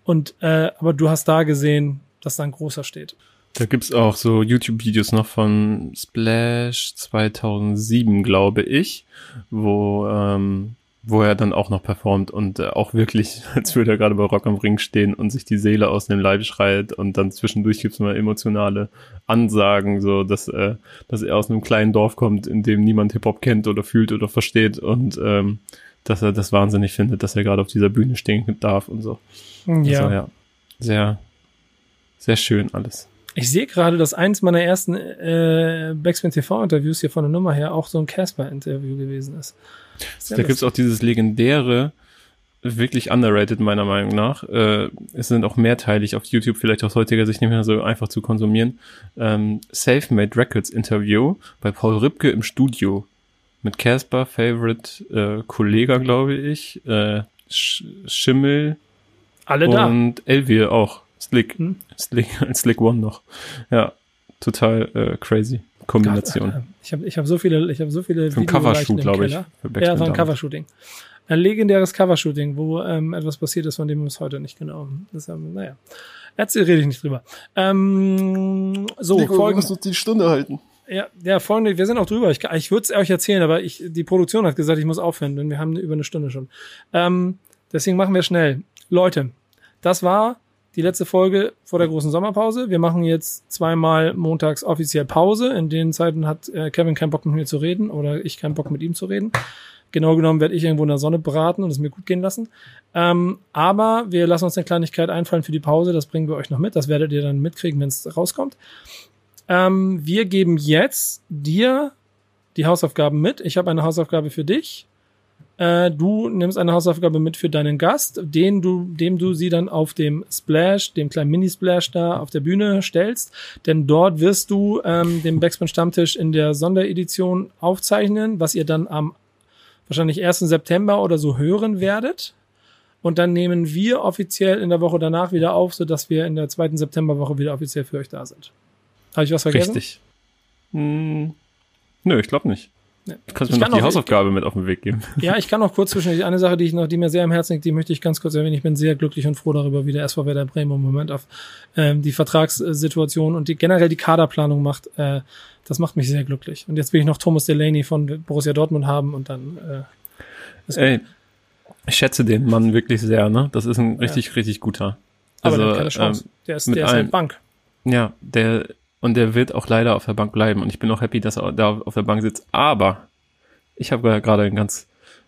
Und äh, aber du hast da gesehen, dass da ein großer steht. Da gibt's auch so YouTube-Videos noch von Splash 2007, glaube ich, wo, ähm, wo er dann auch noch performt und äh, auch wirklich, als würde er gerade bei Rock am Ring stehen und sich die Seele aus dem Leib schreit und dann zwischendurch gibt's mal emotionale Ansagen, so dass, äh, dass er aus einem kleinen Dorf kommt, in dem niemand Hip-Hop kennt oder fühlt oder versteht und ähm, dass er das wahnsinnig findet, dass er gerade auf dieser Bühne stehen darf und so. Ja. Also, ja. Sehr, sehr schön alles. Ich sehe gerade, dass eins meiner ersten äh, Backspin TV-Interviews hier von der Nummer her auch so ein Casper-Interview gewesen ist. Da gibt's auch dieses legendäre, wirklich underrated meiner Meinung nach. Äh, es sind auch mehrteilig auf YouTube, vielleicht aus heutiger Sicht nicht mehr so einfach zu konsumieren. Ähm, Self-Made Records Interview bei Paul Ripke im Studio. mit Casper, Favorite, äh, Kollega, glaube ich, äh, Sch Schimmel Alle da. und Elvier auch. Slick, Hm? Slick, Slick One noch. Ja, total äh, crazy Kombination. Gott, ich habe ich hab so viele, ich habe so viele Für ein Covershoot, im glaube ich. Ja, Backspin war ein. Covershooting. Ein legendäres Covershooting, wo ähm, etwas passiert ist, von dem wir bis heute nicht genau. Das, ähm, naja. Erzähl, rede ich nicht drüber. Ähm, so, Nico, wir folgen, müssen uns die Stunde halten. ja, ja, folgende, wir sind auch drüber. Ich, ich würde es euch erzählen, aber ich, die Produktion hat gesagt, ich muss aufhören, denn wir haben über eine Stunde schon. Ähm, deswegen machen wir schnell. Leute, das war die letzte Folge vor der großen Sommerpause. Wir machen jetzt zweimal montags offiziell Pause. In den Zeiten hat äh, Kevin keinen Bock mit mir zu reden oder ich keinen Bock mit ihm zu reden. Genau genommen werde ich irgendwo in der Sonne braten und es mir gut gehen lassen. Ähm, aber wir lassen uns eine Kleinigkeit einfallen für die Pause. Das bringen wir euch noch mit. Das werdet ihr dann mitkriegen, wenn es rauskommt. Ähm, wir geben jetzt dir die Hausaufgaben mit. Ich habe eine Hausaufgabe für dich. Äh, du nimmst eine Hausaufgabe mit für deinen Gast, den du, dem du sie dann auf dem Splash, dem kleinen Mini-Splash da auf der Bühne stellst. Denn dort wirst du ähm, den Backspin Stammtisch in der Sonderedition aufzeichnen, was ihr dann am wahrscheinlich 1. September oder so hören werdet. Und dann nehmen wir offiziell in der Woche danach wieder auf, sodass wir in der zweiten Septemberwoche wieder offiziell für euch da sind. Habe ich was vergessen? Richtig. Hm, nö, ich glaube nicht. Ja. Du kannst Ich mir kann noch die auch- Hausaufgabe mit auf den Weg geben. Ja, ich kann noch kurz zwischen eine Sache, die ich noch, die mir sehr am Herzen liegt, die möchte ich ganz kurz erwähnen. Ich bin sehr glücklich und froh darüber, wie der SV Werder Bremen im Moment auf ähm, die Vertragssituation und die generell die Kaderplanung macht. Äh, das macht mich sehr glücklich. Und jetzt will ich noch Thomas Delaney von Borussia Dortmund haben und dann äh. Ey, ich schätze den Mann wirklich sehr, ne? Das ist ein richtig, richtig guter. aber Also, der hat keine Chance. ähm, der ist, der ist allen- halt Bank. ja, der, und der wird auch leider auf der Bank bleiben. Und ich bin auch happy, dass er da auf der Bank sitzt. Aber ich habe gerade einen ganz,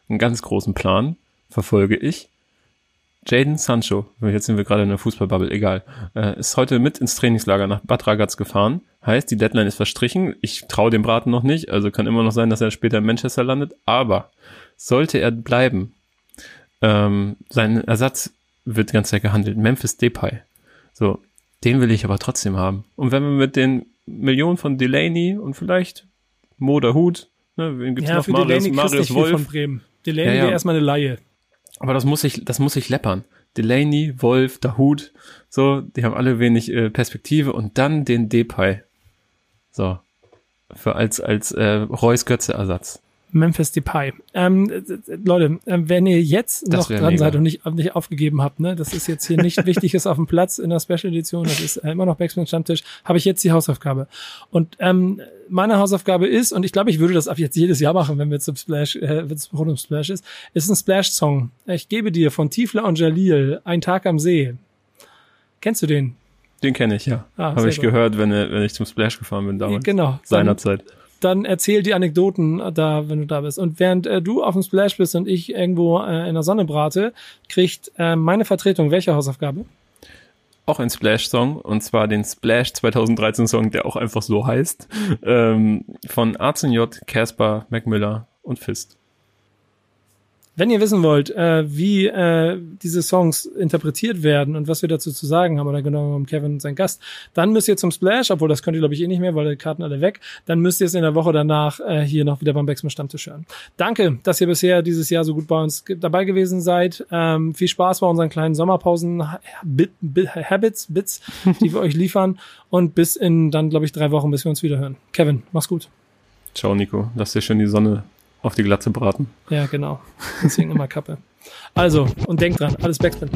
einen ganz großen Plan, verfolge ich. Jaden Sancho, jetzt sind wir gerade in der Fußballbubble, egal, äh, ist heute mit ins Trainingslager nach Bad Ragaz gefahren. Heißt, die Deadline ist verstrichen. Ich traue dem Braten noch nicht, also kann immer noch sein, dass er später in Manchester landet. Aber sollte er bleiben, ähm, sein Ersatz wird ganze Zeit gehandelt. Memphis Depay. So, den will ich aber trotzdem haben. Und wenn wir mit den Millionen von Delaney und vielleicht Mo Hut, ne, wen gibt's Ja, noch? für Marius, Delaney Marius nicht viel von Wolf. Bremen. Delaney Ja, ja. wäre erstmal eine Laie. Aber das muss ich, das muss ich leppern. Delaney, Wolf, Dahut, so, die haben alle wenig äh, Perspektive und dann den Depay. So. Für als, als äh, Reus Götze Ersatz. Memphis Depay. Ähm, äh, Leute, äh, wenn ihr jetzt Das noch dran mega. seid und nicht, nicht aufgegeben habt, ne, das ist jetzt hier nicht Wichtiges auf dem Platz in der Special Edition, das ist äh, immer noch Backspin Stammtisch, habe ich jetzt die Hausaufgabe. Und ähm, meine Hausaufgabe ist, und ich glaube, ich würde das ab jetzt jedes Jahr machen, wenn wir zum Splash, äh, wenn es rund um Splash ist, ist ein Splash-Song. Ich gebe dir von Tiefler und Jalil, Ein Tag am See. Kennst du den? Den kenne ich, ja. Ah, Habe ich gut. gehört, wenn, wenn ich zum Splash gefahren bin damals. Genau. Seinerzeit. Dann erzähl die Anekdoten da, wenn du da bist. Und während äh, du auf dem Splash bist und ich irgendwo äh, in der Sonne brate, kriegt äh, meine Vertretung welche Hausaufgabe? Auch ein Splash-Song, und zwar den Splash 2013-Song, der auch einfach so heißt, ähm, von Arzen J, Casper, Macmillan und Fist. Wenn ihr wissen wollt, äh, wie äh, diese Songs interpretiert werden und was wir dazu zu sagen haben, oder genau genommen Kevin und sein Gast, dann müsst ihr zum Splash, obwohl das könnt ihr glaube ich eh nicht mehr, weil die Karten alle weg, dann müsst ihr es in der Woche danach äh, hier noch wieder beim Backsman Stammtisch hören. Danke, dass ihr bisher dieses Jahr so gut bei uns dabei gewesen seid. Ähm, viel Spaß bei unseren kleinen Sommerpausen, Ha- Bit, Bit, Habits, Bits, die wir euch liefern und bis in dann glaube ich drei Wochen, bis wir uns wieder hören. Kevin, mach's gut. Ciao, Nico. Lass dir schön die Sonne auf die Glatze braten. Ja, genau. Deswegen immer Kappe. Also, und denkt dran, alles Backspin.